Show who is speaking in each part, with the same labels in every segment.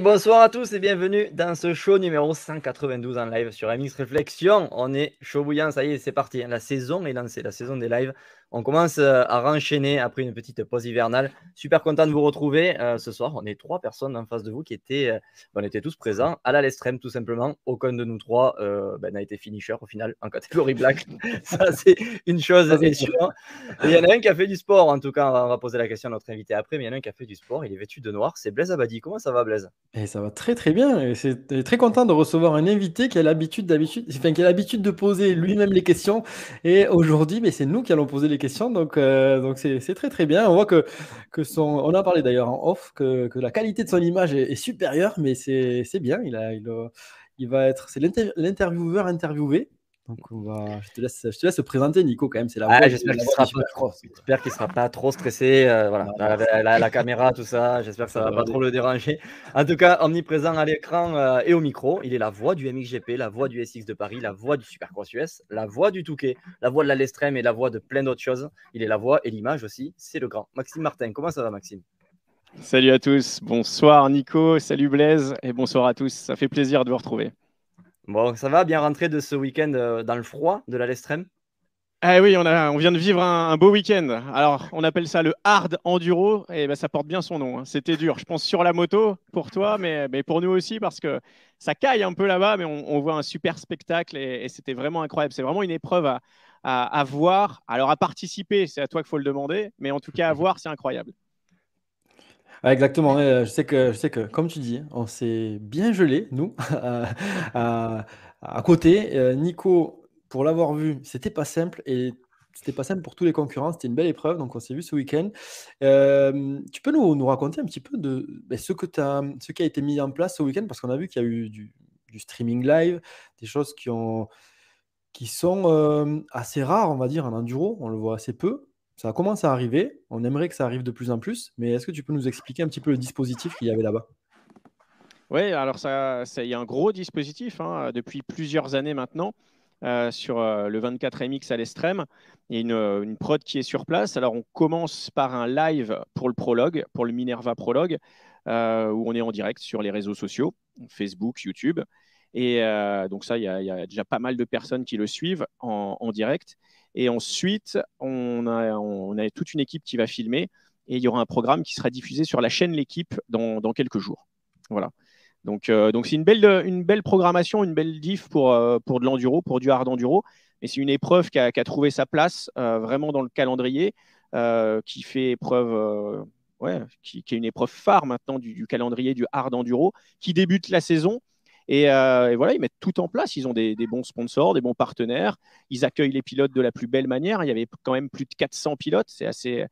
Speaker 1: Bonsoir à tous et bienvenue dans ce show numéro 192 en live sur MX Réflexion. On est chaud bouillant, ça y est, c'est parti. La saison est lancée, la saison des lives. On commence euh, à renchaîner après une petite pause hivernale. Super content de vous retrouver euh, ce soir. On est trois personnes en face de vous qui étaient, euh, on était tous présents à la Lestrem tout simplement. Aucun de nous trois ben, n'a été finisher au final en catégorie black. ça c'est une chose sûre. Il y en a un qui a fait du sport en tout cas. On va, poser la question à notre invité après, mais il y en a un qui a fait du sport. Il est vêtu de noir. C'est Blaise Abadi. Comment ça va Blaise?
Speaker 2: Et Ça va très très bien. C'est très content de recevoir un invité qui a l'habitude d'habitude, enfin, qui a l'habitude de poser lui-même les questions. Et aujourd'hui, mais c'est nous qui allons poser les questions. Donc euh, donc c'est très très bien. On voit que, que son, on a parlé d'ailleurs en off que, que, la qualité de son image est, supérieure, mais c'est bien. Il, a, il, il va être, c'est l'intervieweur interviewé. Donc on va, je te laisse, je te laisse présenter Nico quand même. C'est la
Speaker 1: ah, J'espère qu'il sera, qu'il sera pas trop stressé. Euh, voilà, la, la, caméra, tout ça. J'espère que ça va pas trop le déranger. En tout cas, omniprésent à l'écran euh, et au micro, il est la voix du MXGP, la voix du SX de Paris, la voix du Supercross US, la voix du Touquet, la voix de la Lestrem et la voix de plein d'autres choses. Il est la voix et l'image aussi. C'est le grand Maxime Martin. Comment ça va, Maxime?
Speaker 3: Salut à tous. Bonsoir Nico. Salut Blaise et bonsoir à tous. Ça fait plaisir de vous retrouver.
Speaker 1: Bon, ça va bien rentrer de ce week-end euh, dans le froid de la Lestrem?
Speaker 3: Ah oui, on, a, on vient de vivre un, beau week-end. Alors, on appelle ça le hard enduro, et ben, ça porte bien son nom. Hein. C'était dur, je pense, sur la moto pour toi, mais, mais, pour nous aussi, parce que ça caille un peu là-bas, mais on, voit un super spectacle, et, c'était vraiment incroyable. C'est vraiment une épreuve à, à, voir. Alors, à participer, c'est à toi qu'il faut le demander, mais en tout cas, à voir, c'est incroyable
Speaker 2: exactement. je, sais que, je sais que, comme tu dis, on s'est bien gelé, nous, à, côté. Euh, Nico, pour l'avoir vu, c'était pas simple et c'était pas simple pour tous les concurrents. C'était une belle épreuve, donc on s'est vu ce week-end. Euh, tu peux nous, raconter un petit peu de ben, ce, que as, ce qui a été mis en place ce week-end? Parce qu'on a vu qu'il y a eu du, streaming live, des choses qui, ont, qui sont euh, assez rares, on va dire, en enduro. On le voit assez peu. Ça commence à arriver. On aimerait que ça arrive de plus en plus. Mais est-ce que tu peux nous expliquer un petit peu le dispositif qu'il y avait là-bas?
Speaker 3: Oui, alors ça, il y a un gros dispositif hein, depuis plusieurs années maintenant. Euh, sur euh, le 24 MX à l'extrême. Il y a une, euh, une, prod qui est sur place. Alors, on commence par un live pour le prologue, pour le Minerva prologue, où on est en direct sur les réseaux sociaux, Facebook, YouTube. Et donc, ça, il y, a, déjà pas mal de personnes qui le suivent en, en direct. Et ensuite, on a, toute une équipe qui va filmer et il y aura un programme qui sera diffusé sur la chaîne L'équipe dans, quelques jours. Voilà. Donc, euh, donc c'est une belle, une belle programmation, une belle diff pour, euh, pour de l'enduro, pour du hard enduro. Mais c'est une épreuve qui a, trouvé sa place euh, vraiment dans le calendrier, qui fait épreuve, ouais, qui, est une épreuve phare maintenant du, du calendrier du hard enduro, qui débute la saison euh, et, voilà, ils mettent tout en place. Ils ont des, bons sponsors, des bons partenaires. Ils accueillent les pilotes de la plus belle manière. Il y avait quand même plus de 400 pilotes. C'est assez,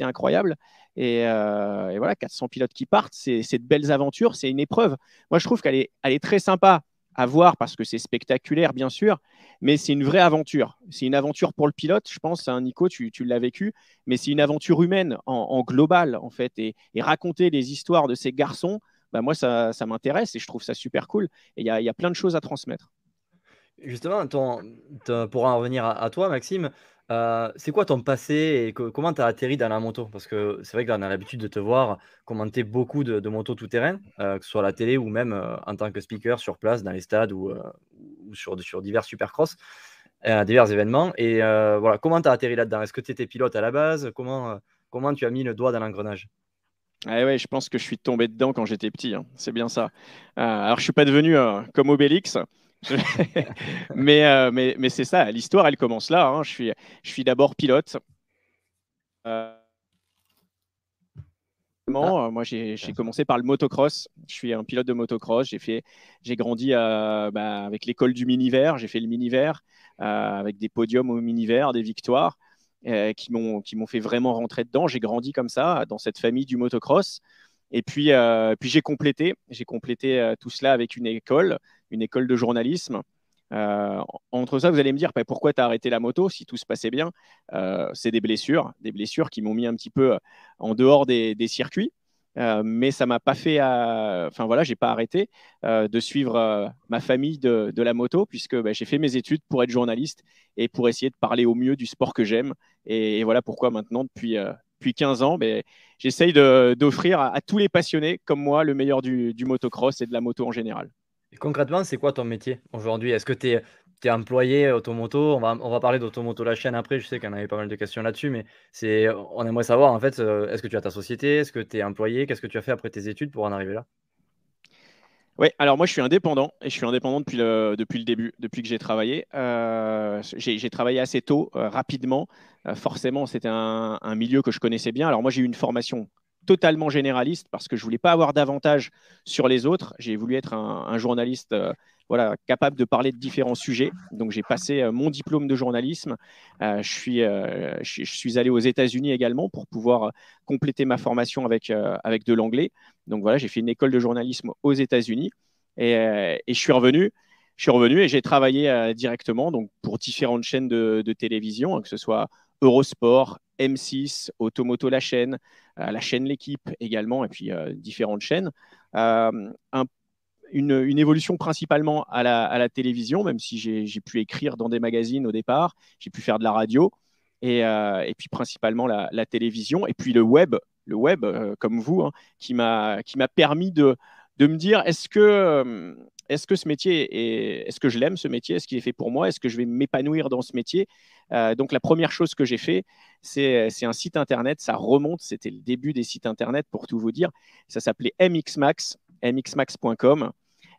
Speaker 3: incroyable. Euh, et, voilà, 400 pilotes qui partent. C'est de belles aventures. C'est une épreuve. Moi, je trouve qu'elle est, très sympa à voir parce que c'est spectaculaire, bien sûr, mais c'est une vraie aventure. C'est une aventure pour le pilote, je pense. Hein, Nico, tu, tu l'as vécu, mais c'est une aventure humaine en, global, en fait. Et, raconter les histoires de ces garçons, bah, moi, ça, m'intéresse et je trouve ça super cool. Et il y a, plein de choses à transmettre.
Speaker 1: Justement, pour en revenir à, toi, Maxime, euh, c'est quoi ton passé et comment tu as atterri dans la moto? Parce que c'est vrai qu'on a l'habitude de te voir commenter beaucoup de, motos tout-terrain, euh, que ce soit à la télé ou même euh, en tant que speaker sur place dans les stades ou, sur, sur divers supercross, divers événements. Et voilà, comment tu as atterri là-dedans? Est-ce que tu étais pilote à la base? Comment, comment tu as mis le doigt dans l'engrenage?
Speaker 3: Ah ouais, je pense que je suis tombé dedans quand j'étais petit. Hein. C'est bien ça. Euh, alors, je suis pas devenu euh, comme Obélix, mais, euh, mais, mais c'est ça. L'histoire, elle commence là. Hein. Je suis, je suis d'abord pilote. moi, j'ai commencé par le motocross. Je suis un pilote de motocross. J'ai fait, j'ai grandi bah, avec l'école du mini-vert. J'ai fait le mini-vert avec des podiums au mini-vert, des victoires. Euh, qui m'ont fait vraiment rentrer dedans. J'ai grandi comme ça, dans cette famille du motocross. Et puis, euh, puis j'ai complété, j'ai complété euh, tout cela avec une école, une école de journalisme. entre ça, vous allez me dire, bah, pourquoi tu as arrêté la moto si tout se passait bien? C'est des blessures, des blessures qui m'ont mis un petit peu en dehors des circuits. Euh, mais ça m'a pas fait, enfin voilà, j'ai pas arrêté euh, de suivre euh, ma famille de, la moto puisque bah, j'ai fait mes études pour être journaliste et pour essayer de parler au mieux du sport que j'aime. Et, voilà pourquoi maintenant, depuis depuis 15 ans, ben, j'essaye d'offrir à, tous les passionnés comme moi le meilleur du, motocross et de la moto en général.
Speaker 1: concrètement, c'est quoi ton métier aujourd'hui? Est-ce que tu es, employé automoto on va, on va parler d'automoto la chaîne après, je sais qu'on avait pas mal de questions là-dessus, mais on aimerait savoir en fait, euh, est-ce que tu as ta société? Est-ce que tu es employé? Qu'est-ce que tu as fait après tes études pour en arriver là?
Speaker 3: Oui, alors moi je suis indépendant et je suis indépendant depuis le, début, depuis que j'ai travaillé. Euh, j'ai travaillé assez tôt, euh, rapidement. Euh, forcément, c'était un, milieu que je connaissais bien. Alors moi j'ai eu une formation totalement généraliste parce que je voulais pas avoir d'avantage sur les autres. J'ai voulu être un, journaliste voilà, capable de parler de différents sujets. Donc j'ai passé mon diplôme de journalisme. je, suis, je, suis allé aux États-Unis également pour pouvoir compléter ma formation avec, avec de l'anglais. Donc voilà, j'ai fait une école de journalisme aux États-Unis et, euh, je suis revenu. Je suis revenu et j'ai travaillé euh, directement donc pour différentes chaînes de, télévision, hein, que ce soit Eurosport, M6, Automoto la chaîne, euh, la chaîne L'équipe également, et puis différentes chaînes. une, évolution principalement à la, télévision, même si j'ai pu écrire dans des magazines au départ, j'ai pu faire de la radio, et, puis principalement la, télévision, et puis le web le web, euh, comme vous, hein, qui m'a permis de, de me dire est-ce que, euh, est-ce que ce métier est, est-ce que je l'aime ce métier, est-ce qu'il est fait pour moi, est-ce que je vais m'épanouir dans ce métier? Euh, Donc la première chose que j'ai fait, c'est, un site internet, ça remonte, c'était le début des sites internet pour tout vous dire, ça s'appelait mxmax, mxmax.com.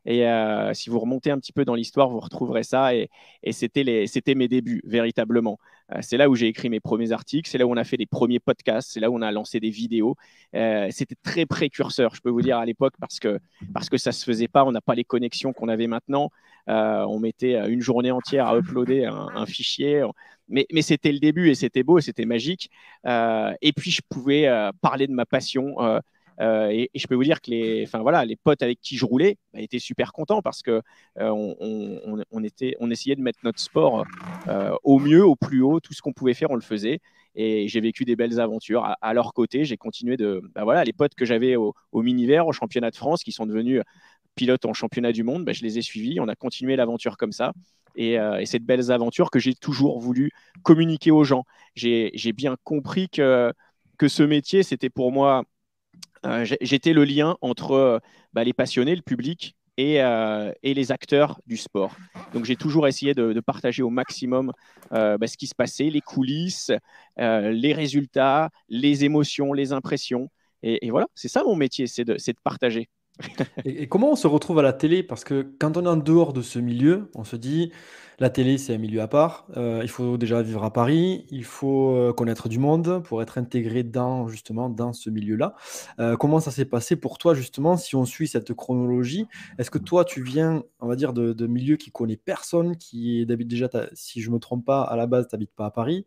Speaker 3: Et euh, si vous remontez un petit peu dans l'histoire, vous retrouverez ça. Et, c'était mes débuts, véritablement. Euh, c'est là où j'ai écrit mes premiers articles, c'est là où on a fait les premiers podcasts, c'est là où on a lancé des vidéos. Euh, c'était très précurseur, je peux vous dire, à l'époque, parce que, parce que ça ne se faisait pas. On n'a pas les connexions qu'on avait maintenant. on mettait une journée entière à uploader un, fichier. Mais, mais c'était le début et c'était beau, c'était magique. et puis, je pouvais parler de ma passion. Euh, et, je peux vous dire que les, enfin voilà, les potes avec qui je roulais bah, étaient super contents parce que euh, on, était, on essayait de mettre notre sport euh, au mieux, au plus haut, tout ce qu'on pouvait faire, on le faisait. Et j'ai vécu des belles aventures à, leur côté. J'ai continué de, bah, voilà, les potes que j'avais au, mini-vert, au championnat de France, qui sont devenus pilotes en championnat du monde, bah, je les ai suivis. On a continué l'aventure comme ça. Et, et cette belles aventures que j'ai toujours voulu communiquer aux gens. J'ai bien compris que, que ce métier, c'était pour moi euh, j'étais le lien entre euh, bah, les passionnés, le public euh, et, les acteurs du sport. Donc j'ai toujours essayé de, partager au maximum bah, ce qui se passait, les coulisses, les résultats, les émotions, les impressions. Et, voilà, c'est ça mon métier, c'est de, partager.
Speaker 2: et, comment on se retrouve à la télé? Parce que quand on est en dehors de ce milieu, on se dit, la télé, c'est un milieu à part. Euh, il faut déjà vivre à Paris, il faut euh, connaître du monde pour être intégré dans justement dans ce milieu-là. Euh, comment ça s'est passé pour toi justement si on suit cette chronologie? Est-ce que toi tu viens, on va dire, de, de milieu qui connaît personne, qui est déjà, si je me trompe pas, à la base, tu n'habites pas à Paris?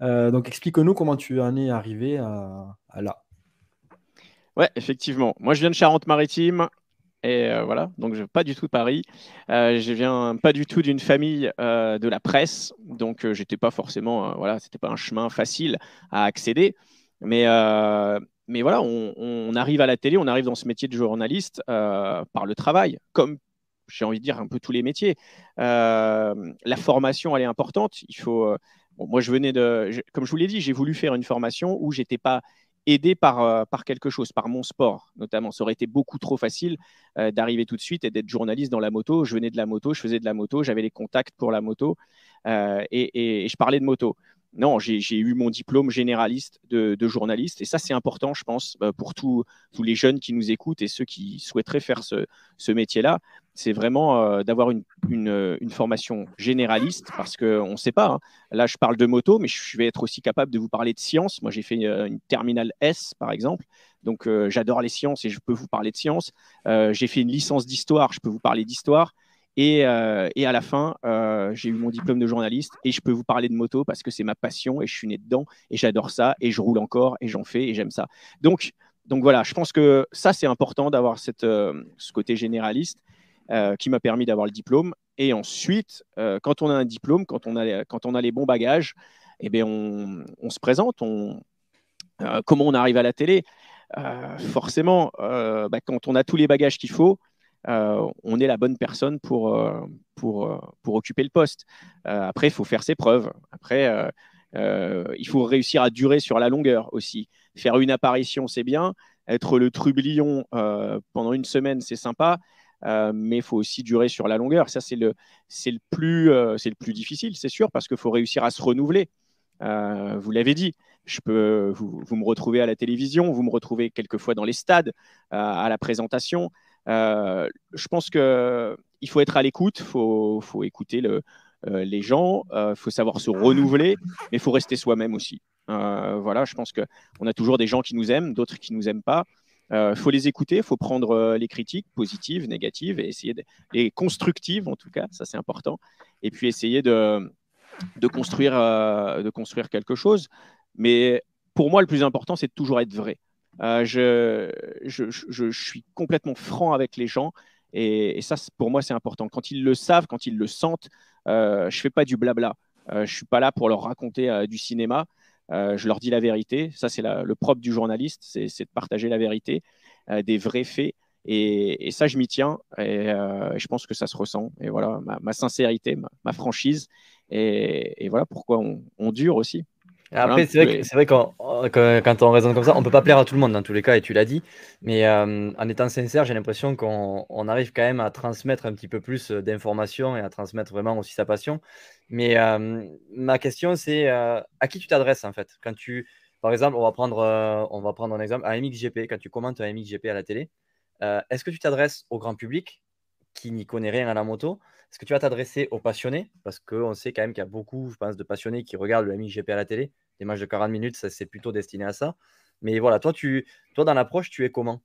Speaker 2: donc explique-nous comment tu en es arrivé à là.
Speaker 3: Ouais, effectivement. Moi, je viens de Charente-Maritime. Et euh, voilà, donc je pas du tout de Paris. Euh, je viens pas du tout d'une famille euh, de la presse, donc j'étais pas forcément, voilà, c'était pas un chemin facile à accéder. Mais, mais voilà, on, arrive à la télé, on arrive dans ce métier de journaliste par le travail, comme j'ai envie de dire un peu tous les métiers. la formation, elle est importante. Il faut. moi, je venais de, comme je vous l'ai dit, j'ai voulu faire une formation où j'étais pas aidé par, euh, par quelque chose, par mon sport notamment. Ça aurait été beaucoup trop facile euh, d'arriver tout de suite et d'être journaliste dans la moto. Je venais de la moto, je faisais de la moto, j'avais les contacts pour la moto euh, et, je parlais de moto. Non, j'ai eu mon diplôme généraliste de, journaliste et ça c'est important, je pense, pour tous les jeunes qui nous écoutent et ceux qui souhaiteraient faire ce, ce métier-là c'est vraiment euh, d'avoir une, formation généraliste parce qu'on ne sait pas. Hein. Là, je parle de moto, mais je vais être aussi capable de vous parler de science. Moi, j'ai fait euh, une, terminale S, par exemple. Donc, euh, j'adore les sciences et je peux vous parler de science. j'ai fait une licence d'histoire, je peux vous parler d'histoire. Et, à la fin, j'ai eu mon diplôme de journaliste et je peux vous parler de moto parce que c'est ma passion et je suis né dedans et j'adore ça et je roule encore et j'en fais et j'aime ça. Donc, donc voilà, je pense que ça, c'est important d'avoir ce côté généraliste. Euh, qui m'a permis d'avoir le diplôme. Et ensuite, euh, quand on a un diplôme, quand on a, quand on a les bons bagages, eh bien, on, on, se présente. Euh, comment on arrive à la télé Forcément, bah, quand on a tous les bagages qu'il faut, on est la bonne personne pour, pour, pour occuper le poste. après, il faut faire ses preuves. Après, il faut réussir à durer sur la longueur aussi. Faire une apparition, c'est bien. Être le trublion pendant une semaine, c'est sympa. Mais il faut aussi durer sur la longueur. Ça, c'est le, le, plus, c'est le plus difficile, c'est sûr, parce qu'il faut réussir à se renouveler. vous l'avez dit, je peux, vous, me retrouvez à la télévision, vous me retrouvez quelquefois dans les stades, à la présentation. je pense qu'il faut être à l'écoute, il faut, écouter le, les gens, il faut savoir se renouveler, mais il faut rester soi-même aussi. voilà, je pense qu'on a toujours des gens qui nous aiment, d'autres qui ne nous aiment pas. Il faut les écouter, il faut prendre les critiques positives, négatives, et essayer de, et constructives en tout cas, ça c'est important. Et puis essayer de, de, construire, de construire quelque chose. Mais pour moi, le plus important, c'est de toujours être vrai. Euh, je, je, je, suis complètement franc avec les gens et, ça, pour moi, c'est important. Quand ils le savent, quand ils le sentent, euh, je ne fais pas du blabla. Euh, je ne suis pas là pour leur raconter du cinéma. Je leur dis la vérité. Ça, c'est le propre du journaliste, c'est de partager la vérité, des vrais faits. Et, ça, je m'y tiens. Et je pense que ça se ressent. Et voilà, ma, sincérité, ma, franchise. Et, voilà pourquoi on, on dure aussi.
Speaker 1: Après, c'est vrai, c'est vrai que quand on raisonne comme ça, on peut pas plaire à tout le monde dans tous les cas, et tu l'as dit. Mais euh, en étant sincère, j'ai l'impression qu'on arrive quand même à transmettre un petit peu plus euh, d'informations et à transmettre vraiment aussi sa passion. Mais euh, ma question, c'est à qui tu t'adresses en fait? Quand tu, par exemple, on va prendre, on va prendre un exemple à MXGP. Quand tu commentes un MXGP à la télé, est-ce que tu t'adresses au grand public qui n'y connaît rien à la moto? Est-ce que tu vas t'adresser aux passionnés? Parce qu'on sait quand même qu'il y a beaucoup, je pense, de passionnés qui regardent le MXGP à la télé des matchs de 40 minutes, c'est plutôt destiné à ça. Mais voilà, toi, tu, dans l'approche, tu es comment?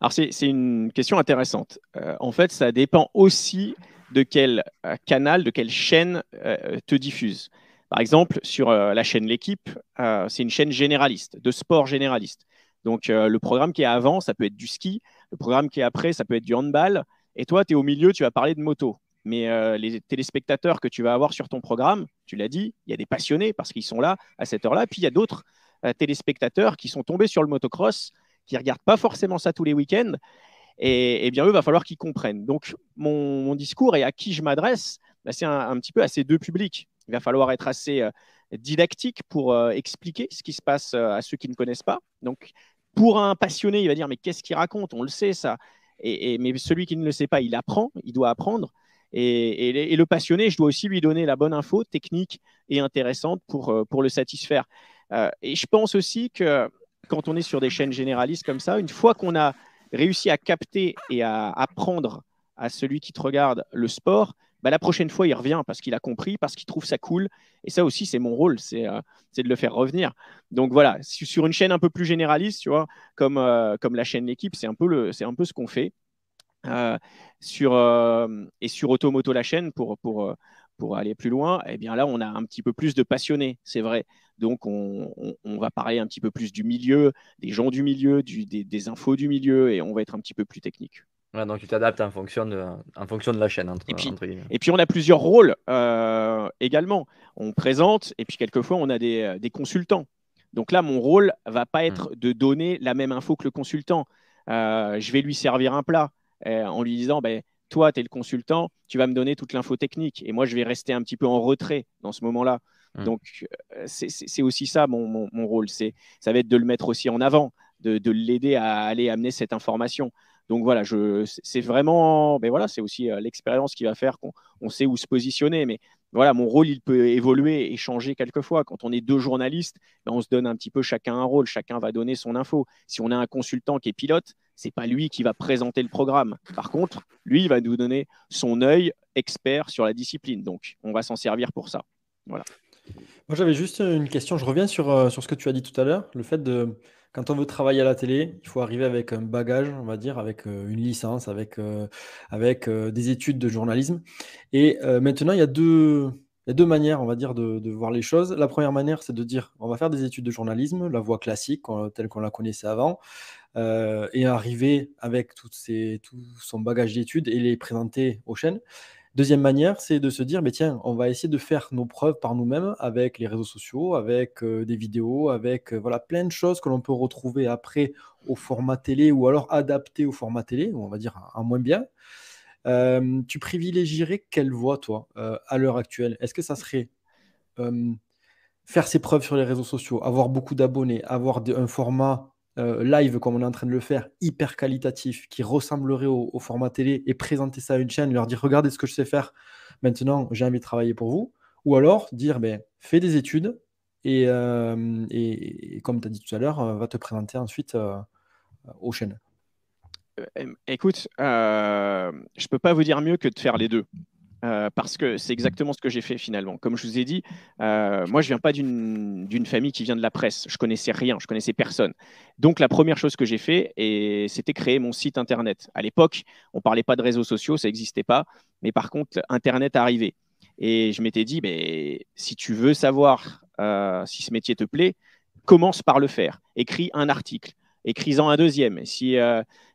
Speaker 3: Alors c'est une question intéressante. Euh, en fait, ça dépend aussi de quel euh, canal, de quelle chaîne euh, te diffuse. Par exemple, sur la chaîne L'équipe, c'est une chaîne généraliste, de sport généraliste. Donc le programme qui est avant, ça peut être du ski, le programme qui est après, ça peut être du handball, et toi, tu es au milieu, tu vas parler de moto. Mais euh, les téléspectateurs que tu vas avoir sur ton programme, tu l'as dit, il y a des passionnés parce qu'ils sont là à cette heure-là. Puis il y a d'autres euh, téléspectateurs qui sont tombés sur le motocross, qui ne regardent pas forcément ça tous les week-ends. Et, et bien, eux, il va falloir qu'ils comprennent. Donc, mon, discours et à qui je m'adresse, bah, c'est un, petit peu à ces deux publics. Il va falloir être assez euh, didactique pour expliquer ce qui se passe à ceux qui ne connaissent pas. Donc, pour un passionné, il va dire, mais qu'est-ce qu'il raconte? On le sait, ça. et, mais celui qui ne le sait pas, il apprend, il doit apprendre. Et, le passionné, je dois aussi lui donner la bonne info technique et intéressante pour, euh, pour le satisfaire. Euh, et je pense aussi que quand on est sur des chaînes généralistes comme ça, une fois qu'on a réussi à capter et à apprendre à celui qui te regarde le sport, bah, la prochaine fois, il revient parce qu'il a compris, parce qu'il trouve ça cool. Et ça aussi, c'est mon rôle, c'est euh, de le faire revenir. Donc voilà, sur une chaîne un peu plus généraliste, tu vois, comme, comme la chaîne L'équipe, c'est un, un peu ce qu'on fait. Euh, sur, euh, et sur Automoto la chaîne pour, pour, euh, pour aller plus loin, eh bien là, on a un petit peu plus de passionnés, c'est vrai. Donc, on, on, va parler un petit peu plus du milieu, des gens du milieu, du, des, des, infos du milieu, et on va être un petit peu plus technique.
Speaker 1: donc, tu t'adaptes en, fonction de, en fonction de la chaîne.
Speaker 3: Entre, et, puis, et puis, on a plusieurs rôles également. On présente, et puis quelquefois, on a des, des consultants. Donc là, mon rôle va pas être mmh. de donner la même info que le consultant. je vais lui servir un plat. Euh, en lui disant ben, Toi, tu es le consultant, tu vas me donner toute l'info technique. Et moi, je vais rester un petit peu en retrait dans ce moment-là. Mmh. Donc, euh, c'est aussi ça mon, rôle. Ça va être de le mettre aussi en avant, de, l'aider à aller amener cette information. Donc voilà, c'est vraiment, ben voilà, c'est aussi euh, l'expérience qui va faire qu'on sait où se positionner. Mais voilà, mon rôle, il peut évoluer et changer quelquefois. Quand on est deux journalistes, ben on se donne un petit peu chacun un rôle, chacun va donner son info. Si on a un consultant qui est pilote, c'est pas lui qui va présenter le programme. Par contre, lui, il va nous donner son œil expert sur la discipline. Donc, on va s'en servir pour ça. Voilà.
Speaker 2: Moi, j'avais juste une question. Je reviens sur, euh, sur ce que tu as dit tout à l'heure. Le fait de, quand on veut travailler à la télé, il faut arriver avec un bagage, on va dire, avec euh, une licence, avec, euh, avec des études de journalisme. Et maintenant, il y a deux, il y a deux manières, on va dire, de, voir les choses. La première manière, c'est de dire, on va faire des études de journalisme, la voie classique, telle qu'on la connaissait avant. Euh, et arriver avec tout son bagage d'études et les présenter aux chaînes. Deuxième manière, c'est de se dire, mais tiens, on va essayer de faire nos preuves par nous-mêmes avec les réseaux sociaux, avec euh, des vidéos, avec euh, voilà plein de choses que l'on peut retrouver après au format télé ou alors adapté au format télé, on va dire en moins bien. Tu privilégierais quelle voie, toi, à l'heure actuelle? Est-ce que ça serait faire ses preuves sur les réseaux sociaux, avoir beaucoup d'abonnés, avoir un format euh, live comme on est en train de le faire, hyper qualitatif, qui ressemblerait au, format télé et présenter ça à une chaîne, leur dire regardez ce que je sais faire, maintenant j'ai envie de travailler pour vous? Ou alors dire ben, fais des études et, euh, et, comme tu as dit tout à l'heure, euh, va te présenter ensuite aux chaînes.
Speaker 3: Écoute, je ne peux pas vous dire mieux que de faire les deux. Euh, parce que c'est exactement ce que j'ai fait finalement. Comme je vous ai dit, euh, moi je viens pas d'une famille qui vient de la presse. Je connaissais rien, je connaissais personne. Donc la première chose que j'ai fait, c'était créer mon site internet. À l'époque, on parlait pas de réseaux sociaux, ça n'existait pas, mais par contre internet arrivait. Et je m'étais dit, mais si tu veux savoir euh, si ce métier te plaît, commence par le faire. Écris un article écris-en un deuxième. Si,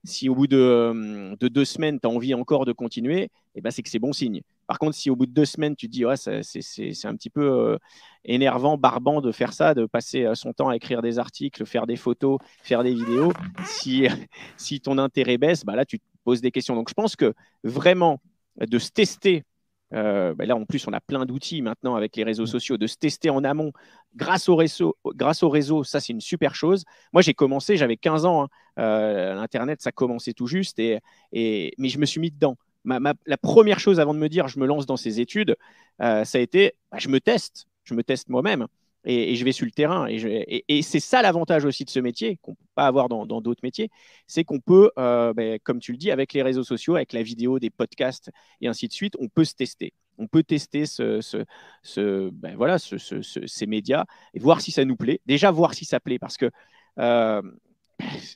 Speaker 3: si au bout de, de deux semaines, tu as envie encore de continuer, eh ben, c'est que c'est bon signe. Par contre, si au bout de deux semaines, tu te dis, ouais, c'est un petit peu euh, énervant, barbant de faire ça, de passer euh, son temps à écrire des articles, faire des photos, faire des vidéos, si, si ton intérêt baisse, bah là, tu te poses des questions. Donc, je pense que vraiment, de se tester, euh, bah là, en plus, on a plein d'outils maintenant avec les réseaux mmh. sociaux, de se tester en amont grâce au réseau. Grâce au réseau ça, c'est une super chose. Moi, j'ai commencé, j'avais 15 ans. Hein. L'Internet, ça commençait tout juste, et, et, mais je me suis mis dedans la première chose avant de me dire je me lance dans ces études, euh, ça a été bah, je me teste, je me teste moi-même et, je vais sur le terrain. Et, c'est ça l'avantage aussi de ce métier qu'on ne peut pas avoir dans d'autres métiers, c'est qu'on peut, euh, bah, comme tu le dis, avec les réseaux sociaux, avec la vidéo, des podcasts et ainsi de suite, on peut se tester. On peut tester ben ces médias et voir si ça nous plaît. Déjà voir si ça plaît parce que euh,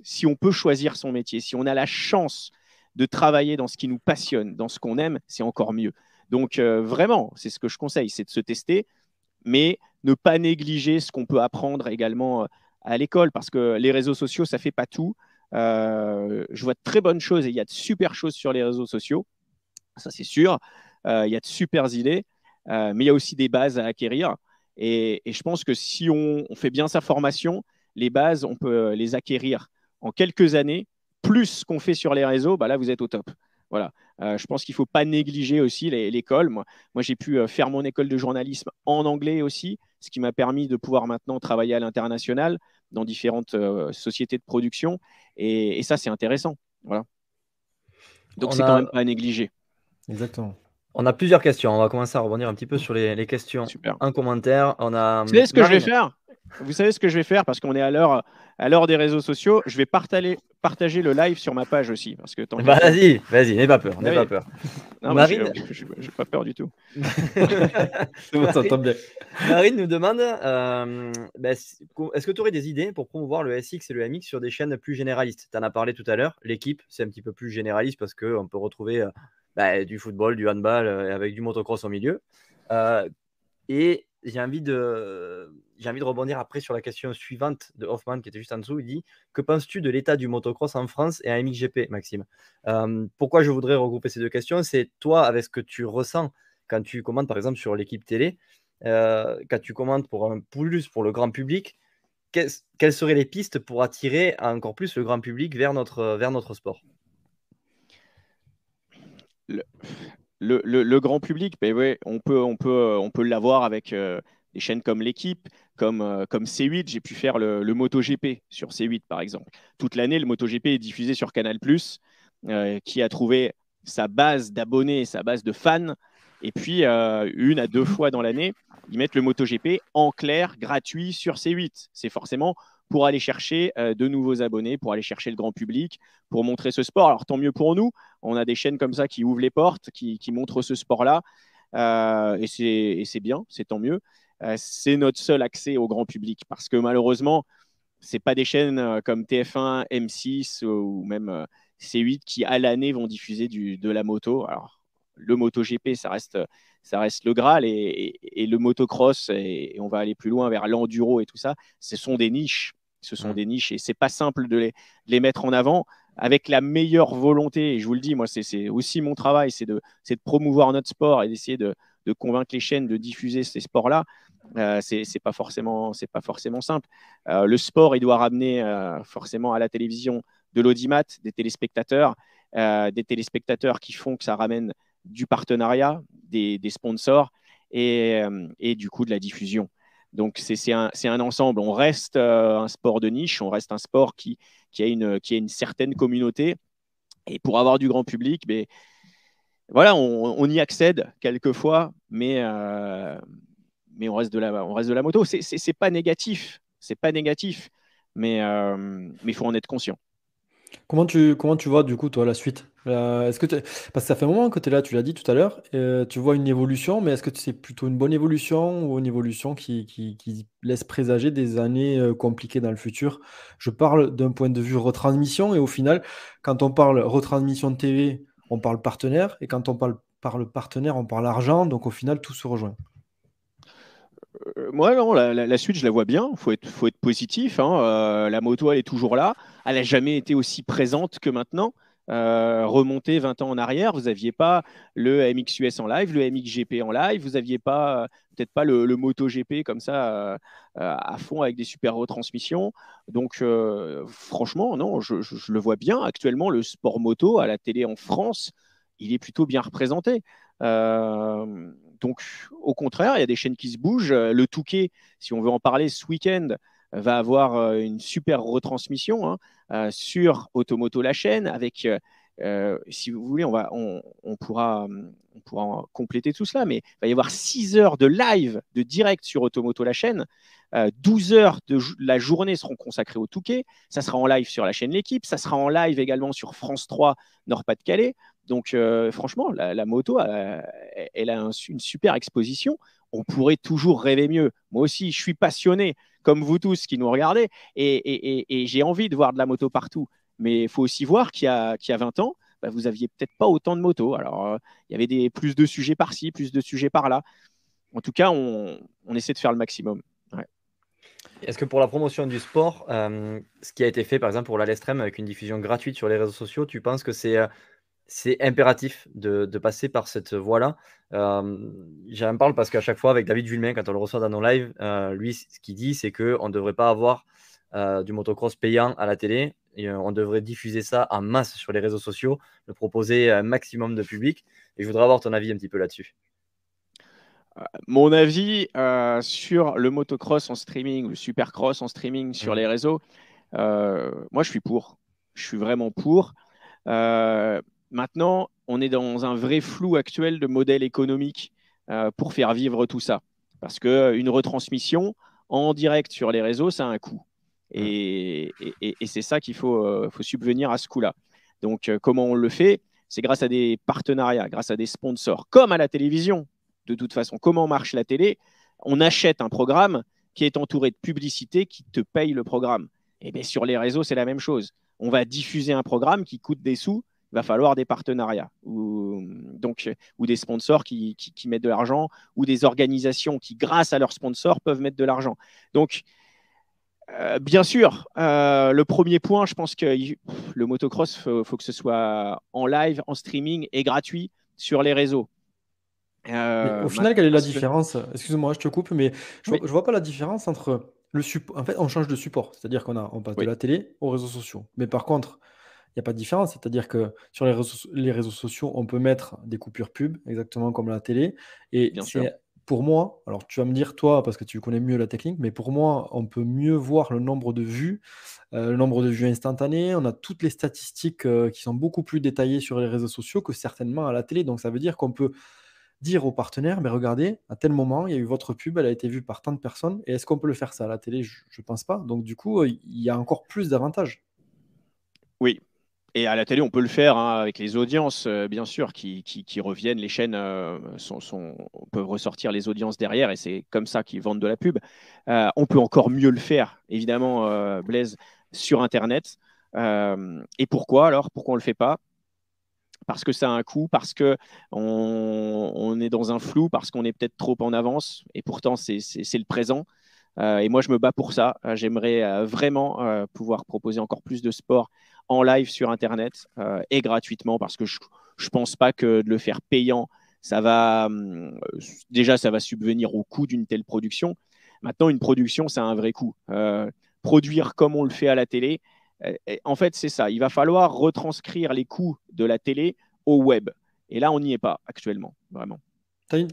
Speaker 3: si on peut choisir son métier, si on a la chance de travailler dans ce qui nous passionne, dans ce qu'on aime, c'est encore mieux. Donc euh, vraiment, c'est ce que je conseille, c'est de se tester, mais ne pas négliger ce qu'on peut apprendre également euh, à l'école, parce que les réseaux sociaux, ça fait pas tout. Euh, je vois de très bonnes choses et il y a de super choses sur les réseaux sociaux, ça c'est sûr. il y a de super idées, mais il y a aussi des bases à acquérir. Et, je pense que si on, fait bien sa formation, les bases, on peut les acquérir en quelques années plus qu'on fait sur les réseaux, bah là, vous êtes au top. Voilà. Euh, je pense qu'il ne faut pas négliger aussi l'école. Moi, j'ai pu euh, faire mon école de journalisme en anglais aussi, ce qui m'a permis de pouvoir maintenant travailler à l'international dans différentes euh, sociétés de production. Et, ça, c'est intéressant. Voilà. Donc, c'est quand même pas à négliger.
Speaker 2: Exactement.
Speaker 1: On a plusieurs questions. On va commencer à rebondir un petit peu sur les, questions. Super. Un commentaire. On a.
Speaker 3: Vous savez ce que je vais faire? Vous savez ce que je vais faire? Parce qu'on est à l'heure à l'heure des réseaux sociaux. Je vais partager, partager le live sur ma page aussi. Parce que
Speaker 1: bah, vas-y, vas-y, n'aie pas peur. N'aie pas peur.
Speaker 3: Marine, je n'ai pas peur du tout.
Speaker 1: Marine, Marine nous demande euh, bah, est-ce que tu aurais des idées pour promouvoir le SX et le MX sur des chaînes plus généralistes? Tu en as parlé tout à l'heure. L'équipe, c'est un petit peu plus généraliste parce qu'on peut retrouver euh, bah, du football, du handball euh, avec du motocross au milieu. et j'ai envie de rebondir après sur la question suivante de Hoffman qui était juste en dessous. Il dit Que penses-tu de l'état du motocross en France et à MXGP, Maxime? Euh, Pourquoi je voudrais regrouper ces deux questions? C'est toi, avec ce que tu ressens quand tu commandes par exemple sur l'équipe télé, euh, quand tu commandes pour un plus pour le grand public, quelles seraient les pistes pour attirer encore plus le grand public vers notre sport?
Speaker 3: Le, le, grand public, ben ouais, on peut, on peut, on peut l'avoir avec euh, des chaînes comme l'équipe, comme, euh, comme C8. J'ai pu faire le, le, MotoGP sur C8, par exemple. Toute l'année, le MotoGP est diffusé sur Canal+, euh, qui a trouvé sa base d'abonnés, sa base de fans. Et puis, euh, une à deux fois dans l'année, ils mettent le MotoGP en clair, gratuit sur C8. C'est forcément pour aller chercher de nouveaux abonnés, pour aller chercher le grand public, pour montrer ce sport. Alors, tant mieux pour nous. On a des chaînes comme ça qui ouvrent les portes, qui, montrent ce sport-là. et c'est bien, c'est tant mieux. Euh, c'est notre seul accès au grand public parce que malheureusement, c'est pas des chaînes euh, comme TF1, M6 ou même euh, C8 qui à l'année vont diffuser de la moto. Alors le MotoGP, ça reste, ça reste le Graal et, le motocross et, on va aller plus loin vers l'enduro et tout ça. Ce sont des niches, ce sont mmh. des niches et c'est pas simple de les, les, mettre en avant avec la meilleure volonté. Et je vous le dis, moi, c'est aussi mon travail, c'est de, de promouvoir notre sport et d'essayer de, de convaincre les chaînes de diffuser ces sports-là. Euh, c'est pas forcément c'est pas forcément simple. Euh, le sport, il doit ramener euh, forcément à la télévision de l'audimat, des téléspectateurs, des téléspectateurs qui font que ça ramène du partenariat, des, sponsors et, du coup de la diffusion. Donc c'est un, ensemble. On reste un sport de niche, on reste un sport qui, a, une, certaine communauté. Et pour avoir du grand public, mais, ben, voilà, on, y accède quelquefois, mais, mais on, reste de la, on reste de la moto. C'est pas négatif, c'est pas négatif, mais il faut en être conscient.
Speaker 2: Comment tu, vois du coup toi la suite? Euh, parce que ça fait un moment que tu es là, tu l'as dit tout à l'heure, euh, tu vois une évolution, mais est-ce que c'est plutôt une bonne évolution ou une évolution qui, qui, laisse présager des années euh, compliquées dans le futur? Je parle d'un point de vue retransmission et au final, quand on parle retransmission de TV, on parle partenaire et quand on parle, parle partenaire, on parle argent, donc au final tout se rejoint.
Speaker 3: Euh, moi, non, la, suite, je la vois bien. Il faut être, positif. Hein. Euh, la moto, elle est toujours là. Elle n'a jamais été aussi présente que maintenant. Euh, remonter 20 ans en arrière, vous n'aviez pas le MXUS en live, le MXGP en live, vous n'aviez pas peut-être pas le, MotoGP comme ça à fond avec des super retransmissions. Donc franchement, non, je, le vois bien. Actuellement, le sport moto à la télé en France, il est plutôt bien représenté. Euh, donc, au contraire, il y a des chaînes qui se bougent. Le Touquet, si on veut en parler ce week-end, va avoir euh, une super retransmission hein, euh, sur Automoto la chaîne avec si vous voulez, on, va, on, pourra, on pourra compléter tout cela, mais il va y avoir 6 heures de live, de direct sur Automoto la chaîne. 12 heures de la journée seront consacrées au Touquet. Ça sera en live sur la chaîne L'équipe. Ça sera en live également sur France 3 Nord-Pas-de-Calais. Donc, euh, franchement, la, moto, euh, elle a une super exposition. On pourrait toujours rêver mieux. Moi aussi, je suis passionné, comme vous tous qui nous regardez, et, j'ai envie de voir de la moto partout. Mais il faut aussi voir qu'il y, a 20 ans, bah, vous aviez peut-être pas autant de motos. Alors, euh, il y avait des, plus de sujets par-ci, plus de sujets par-là. En tout cas, on, essaie de faire le maximum.
Speaker 1: Est-ce que pour la promotion du sport, ce qui a été fait par exemple pour l'Alestrem avec une diffusion gratuite sur les réseaux sociaux, tu penses que c'est c'est impératif de, passer par cette voie-là? Euh, J'en parle parce qu'à chaque fois, avec David Villemin, quand on le reçoit dans nos lives, euh, lui, ce qu'il dit, c'est qu'on ne devrait pas avoir euh, du motocross payant à la télé. Et, on devrait diffuser ça en masse sur les réseaux sociaux, le proposer à un maximum de public. Et je voudrais avoir ton avis un petit peu là-dessus.
Speaker 3: Mon avis sur le motocross en streaming, le supercross en streaming sur mmh. les réseaux, moi je suis pour. Je suis vraiment pour. Maintenant, on est dans un vrai flou actuel de modèle économique euh, pour faire vivre tout ça. Parce qu'une retransmission en direct sur les réseaux, ça a un coût. Et, c'est ça qu'il faut, euh, subvenir à ce coût-là. Donc, euh, comment on le fait? C'est grâce à des partenariats, grâce à des sponsors, comme à la télévision. De toute façon, comment marche la télé? On achète un programme qui est entouré de publicité qui te paye le programme. Et bien sur les réseaux, c'est la même chose. On va diffuser un programme qui coûte des sous il va falloir des partenariats ou, donc, ou des sponsors qui, mettent de l'argent ou des organisations qui, grâce à leurs sponsors, peuvent mettre de l'argent. Donc, euh, bien sûr, euh, le premier point, je pense que le motocross, il faut, que ce soit en live, en streaming et gratuit sur les réseaux.
Speaker 2: Euh, au final, quelle est la différence? Excuse-moi, je te coupe, mais je ne vois, pas la différence entre le support. En fait, on change de support, c'est-à-dire qu'on on passe de la télé aux réseaux sociaux. Mais par contre, il n'y a pas de différence. C'est-à-dire que sur les réseaux, les réseaux, sociaux, on peut mettre des coupures pub, exactement comme la télé. Et pour moi, alors tu vas me dire toi, parce que tu connais mieux la technique, mais pour moi, on peut mieux voir le nombre de vues, euh, le nombre de vues instantanées. On a toutes les statistiques euh, qui sont beaucoup plus détaillées sur les réseaux sociaux que certainement à la télé. Donc ça veut dire qu'on peut dire aux partenaires, mais regardez, à tel moment, il y a eu votre pub, elle a été vue par tant de personnes, et est-ce qu'on peut le faire ça à la télé? Je ne pense pas. Donc du coup, il y a encore plus d'avantages.
Speaker 3: Oui, et à la télé, on peut le faire hein, avec les audiences, euh, bien sûr, qui, reviennent. Les chaînes euh, peuvent ressortir les audiences derrière et c'est comme ça qu'ils vendent de la pub. Euh, on peut encore mieux le faire, évidemment, Blaise, sur Internet. et pourquoi alors? Pourquoi on ne le fait pas? Parce que ça a un coût, parce qu'on on est dans un flou, parce qu'on est peut-être trop en avance, et pourtant c'est le présent. Et moi, je me bats pour ça. J'aimerais vraiment pouvoir proposer encore plus de sport en live sur Internet euh, et gratuitement parce que je ne pense pas que de le faire payant, ça va hum, déjà ça va subvenir au coût d'une telle production. Maintenant, une production, ça a un vrai coût. Euh, produire comme on le fait à la télé, euh, en fait, c'est ça. Il va falloir retranscrire les coûts de la télé au web. Et là, on n'y est pas actuellement, vraiment.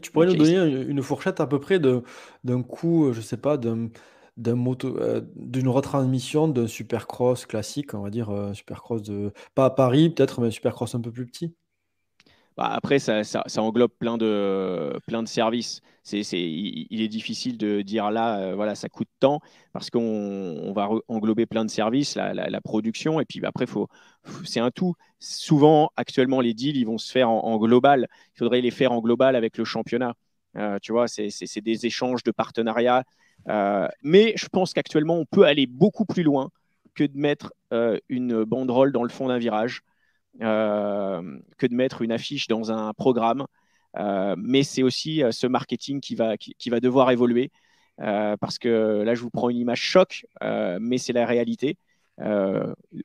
Speaker 2: Tu pourrais nous donner une fourchette à peu près d'un coût, je sais pas, d'un moto, euh, d'une retransmission d'un supercross classique, on va dire, euh, supercross de pas à Paris peut-être, mais un supercross un peu plus petit?
Speaker 3: Bah, après, ça, englobe plein de, services. C'est, il, est difficile de dire là, euh, voilà, ça coûte tant, parce qu'on va englober plein de services, la, production, et puis bah, après, faut, c'est un tout. Souvent, actuellement, les deals, ils vont se faire en, global. Il faudrait les faire en global avec le championnat. Euh, tu vois, c'est, des échanges de partenariats. Euh, mais je pense qu'actuellement, on peut aller beaucoup plus loin que de mettre une banderole dans le fond d'un virage. Euh, que de mettre une affiche dans un programme. Euh, mais c'est aussi euh, ce marketing qui va, qui, va devoir évoluer. parce que là, je vous prends une image choc, mais c'est la réalité.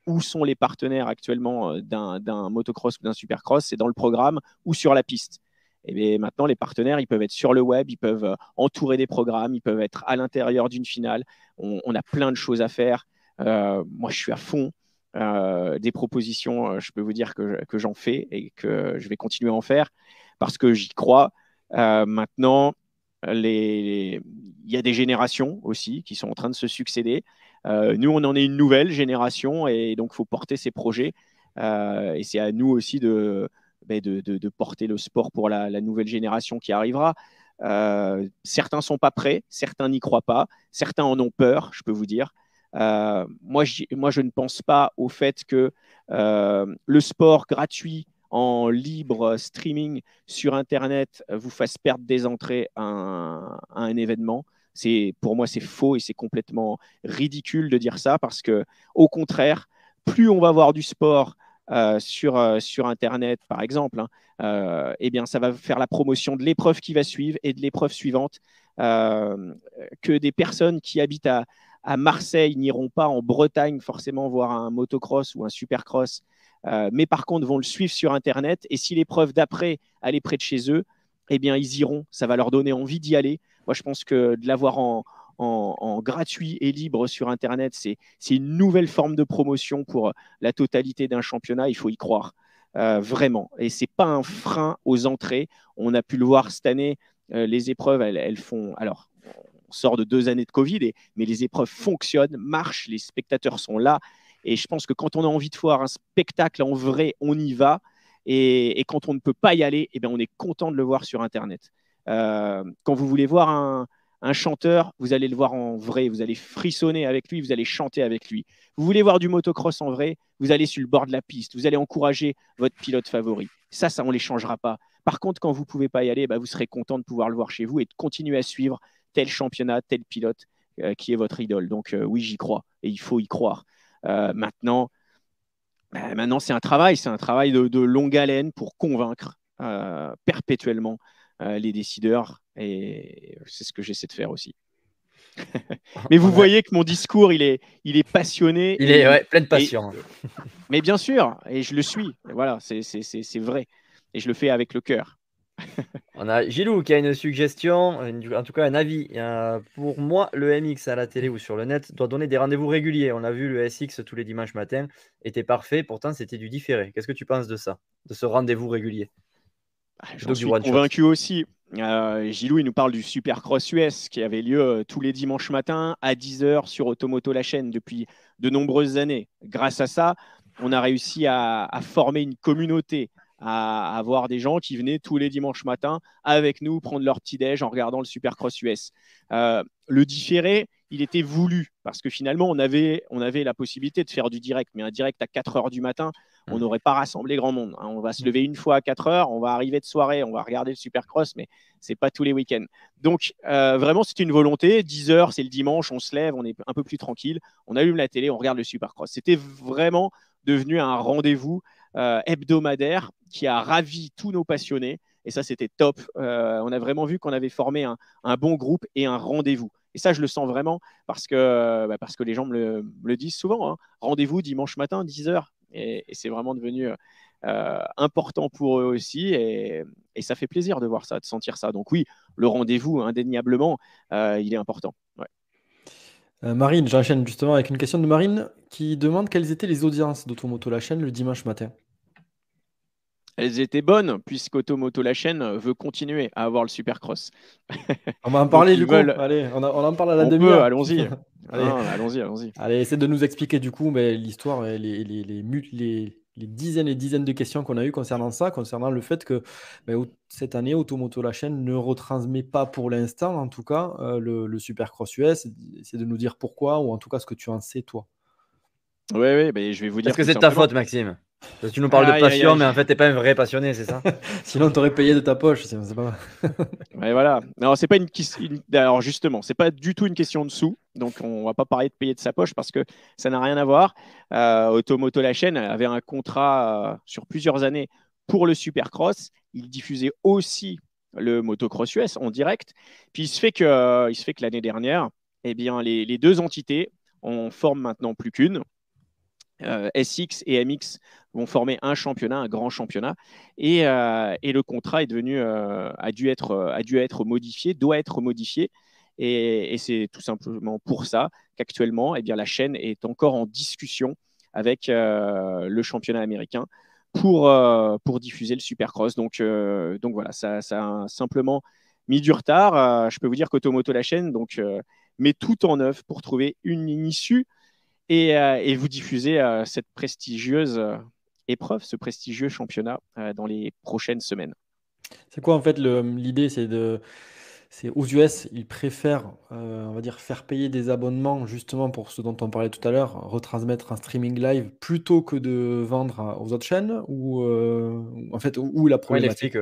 Speaker 3: où sont les partenaires actuellement d'un motocross ou d'un supercross? C'est dans le programme ou sur la piste. Et bien maintenant, les partenaires, ils peuvent être sur le web, ils peuvent entourer des programmes, ils peuvent être à l'intérieur d'une finale. On, a plein de choses à faire. moi, je suis à fond. Euh, des propositions, euh, je peux vous dire que, j'en fais et que je vais continuer à en faire parce que j'y crois. Euh, maintenant, il y a des générations aussi qui sont en train de se succéder. nous, on en est une nouvelle génération et donc il faut porter ces projets. et c'est à nous aussi de, ben, de, porter le sport pour la, la nouvelle génération qui arrivera. certains sont pas prêts, certains n'y croient pas, certains en ont peur, je peux vous dire. Euh, moi, moi, je ne pense pas au fait que euh, le sport gratuit en libre streaming sur Internet vous fasse perdre des entrées à un, événement. Pour moi c'est faux et c'est complètement ridicule de dire ça parce que au contraire, plus on va voir du sport euh, sur, sur Internet, par exemple, hein, eh bien, ça va faire la promotion de l'épreuve qui va suivre et de l'épreuve suivante. que des personnes qui habitent à, à Marseille n'iront pas en Bretagne forcément voir un motocross ou un supercross, euh, mais par contre vont le suivre sur Internet. Et si l'épreuve d'après, elle est près de chez eux, eh bien ils iront. Ça va leur donner envie d'y aller. Moi, je pense que de l'avoir en, gratuit et libre sur Internet, c'est une nouvelle forme de promotion pour la totalité d'un championnat. Il faut y croire. Euh, vraiment. Et c'est pas un frein aux entrées. On a pu le voir cette année. Euh, les épreuves, elles, elles, font. Alors, on sort de deux années de Covid, mais les épreuves fonctionnent, marchent, les spectateurs sont là. Et je pense que quand on a envie de voir un spectacle en vrai, on y va. Et, quand on ne peut pas y aller, eh bien, on est content de le voir sur Internet. Euh, quand vous voulez voir un, chanteur, vous allez le voir en vrai, vous allez frissonner avec lui, vous allez chanter avec lui. Vous voulez voir du motocross en vrai, vous allez sur le bord de la piste, vous allez encourager votre pilote favori. Ça, ça, on ne les changera pas. Par contre, quand vous ne pouvez pas y aller, bah, vous serez content de pouvoir le voir chez vous et de continuer à suivre tel championnat, tel pilote euh, qui est votre idole. Donc euh, oui, j'y crois et il faut y croire. Euh, maintenant, bah, maintenant c'est un travail, c'est un travail de, longue haleine pour convaincre perpétuellement les décideurs et c'est ce que j'essaie de faire aussi. mais vous voyez que mon discours, il est, il est passionné.
Speaker 1: Il est plein de passion.
Speaker 3: mais bien sûr, et je le suis. Voilà, c'est vrai. Et je le fais avec le cœur.
Speaker 1: On a Gilou qui a une suggestion, en tout cas un avis. Pour moi, le MX à la télé ou sur le net doit donner des rendez-vous réguliers. On a vu le SX tous les dimanches matins, était parfait, pourtant c'était du différé. Qu'est-ce que tu penses de ça, de ce rendez-vous régulier?
Speaker 3: Ah, Je suis convaincu aussi. Euh, Gilou, il nous parle du Supercross US qui avait lieu euh, tous les dimanches matins à 10h sur Automoto la chaîne depuis de nombreuses années. Grâce à ça, on a réussi à former une communauté, à avoir des gens qui venaient tous les dimanches matins avec nous prendre leur petit déj en regardant le Supercross US. Euh, le différé, il était voulu parce que finalement on avait, on avait la possibilité de faire du direct, mais un direct à 4 heures du matin, on mmh. n'aurait pas rassemblé grand monde. Hein. On va se lever une fois à 4 heures, on va arriver de soirée, on va regarder le Supercross, mais c'est pas tous les week-ends. Donc euh, vraiment, c'était une volonté. 10 heures, c'est le dimanche, on se lève, on est un peu plus tranquille, on allume la télé, on regarde le Supercross. C'était vraiment devenu un rendez-vous hebdomadaire qui a ravi tous nos passionnés. Et ça, c'était top. Euh, on a vraiment vu qu'on avait formé un, bon groupe et un rendez-vous. Et ça, je le sens vraiment parce que, bah, parce que les gens me le, disent souvent. Hein. Rendez-vous dimanche matin, 10h. Et, c'est vraiment devenu euh, important pour eux aussi. Et, ça fait plaisir de voir ça, de sentir ça. Donc oui, le rendez-vous, indéniablement, il est important.
Speaker 2: Marine, j'enchaîne justement avec une question de Marine qui demande quelles étaient les audiences d'Automoto la chaîne le dimanche matin.
Speaker 3: elles étaient bonnes, puisqu'Automoto la chaîne veut continuer à avoir le Supercross.
Speaker 2: on va en parler du coup. Allez, on, en parle à la demi-heure.
Speaker 3: Allons-y. allons-y, allons-y.
Speaker 2: Allez, essaie de nous expliquer du coup l'histoire, les, les, les, les, dizaines et dizaines de questions qu'on a eues concernant ça, concernant le fait que ben, cette année, Automoto la chaîne ne retransmet pas pour l'instant, en tout cas, euh, le, le Supercross US. C'est de nous dire pourquoi, ou en tout cas ce que tu en sais, toi.
Speaker 3: Oui, oui, ben, je vais vous dire.
Speaker 1: Est-ce que c'est ta faute, Maxime tu nous parles de passion, mais en fait, tu n'es pas un vrai passionné, c'est ça
Speaker 2: Sinon, tu aurais payé de ta poche. C'est pas
Speaker 3: ouais, voilà. Non, c'est pas une, une... Alors, justement, c'est pas du tout une question de sous. Donc, on va pas parler de payer de sa poche parce que ça n'a rien à voir. Euh, Automoto, la chaîne, avait un contrat euh, sur plusieurs années pour le Supercross. Il diffusait aussi le Motocross US en direct. Puis, il se fait que, euh, il se fait que l'année dernière, eh bien, les, les deux entités en forment maintenant plus qu'une. Euh, SX et MX vont former un championnat, un grand championnat, et, euh, le contrat euh, a, dû être, modifié, doit être modifié, et, c'est tout simplement pour ça qu'actuellement, eh la chaîne est encore en discussion avec le championnat américain pour, diffuser le Supercross. Donc, voilà, ça, a simplement mis du retard. je peux vous dire qu'Automoto, la chaîne, met tout en œuvre pour trouver une issue euh, et, vous diffusez euh, cette prestigieuse euh, épreuve, ce prestigieux championnat dans les prochaines semaines.
Speaker 2: C'est quoi en fait l'idée C'est de c'est aux US, ils préfèrent, on va dire, faire payer des abonnements justement pour ce dont on parlait tout à l'heure, retransmettre un streaming live plutôt que de vendre aux autres chaînes ou en fait où, la problématique?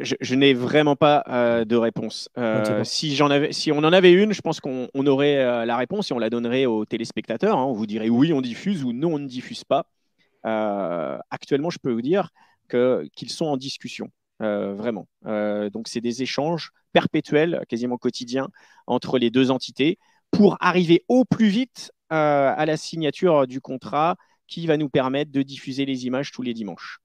Speaker 3: Je, n'ai vraiment pas euh, de réponse. Euh, si, avais, si on en avait une, je pense qu'on aurait euh, la réponse et on la donnerait aux téléspectateurs. Hein. On vous dirait oui, on diffuse ou non, on ne diffuse pas. actuellement, je peux vous dire qu'ils sont en discussion, vraiment. donc, c'est des échanges perpétuels, quasiment quotidiens, entre les deux entités pour arriver au plus vite à la signature du contrat qui va nous permettre de diffuser les images tous les dimanches.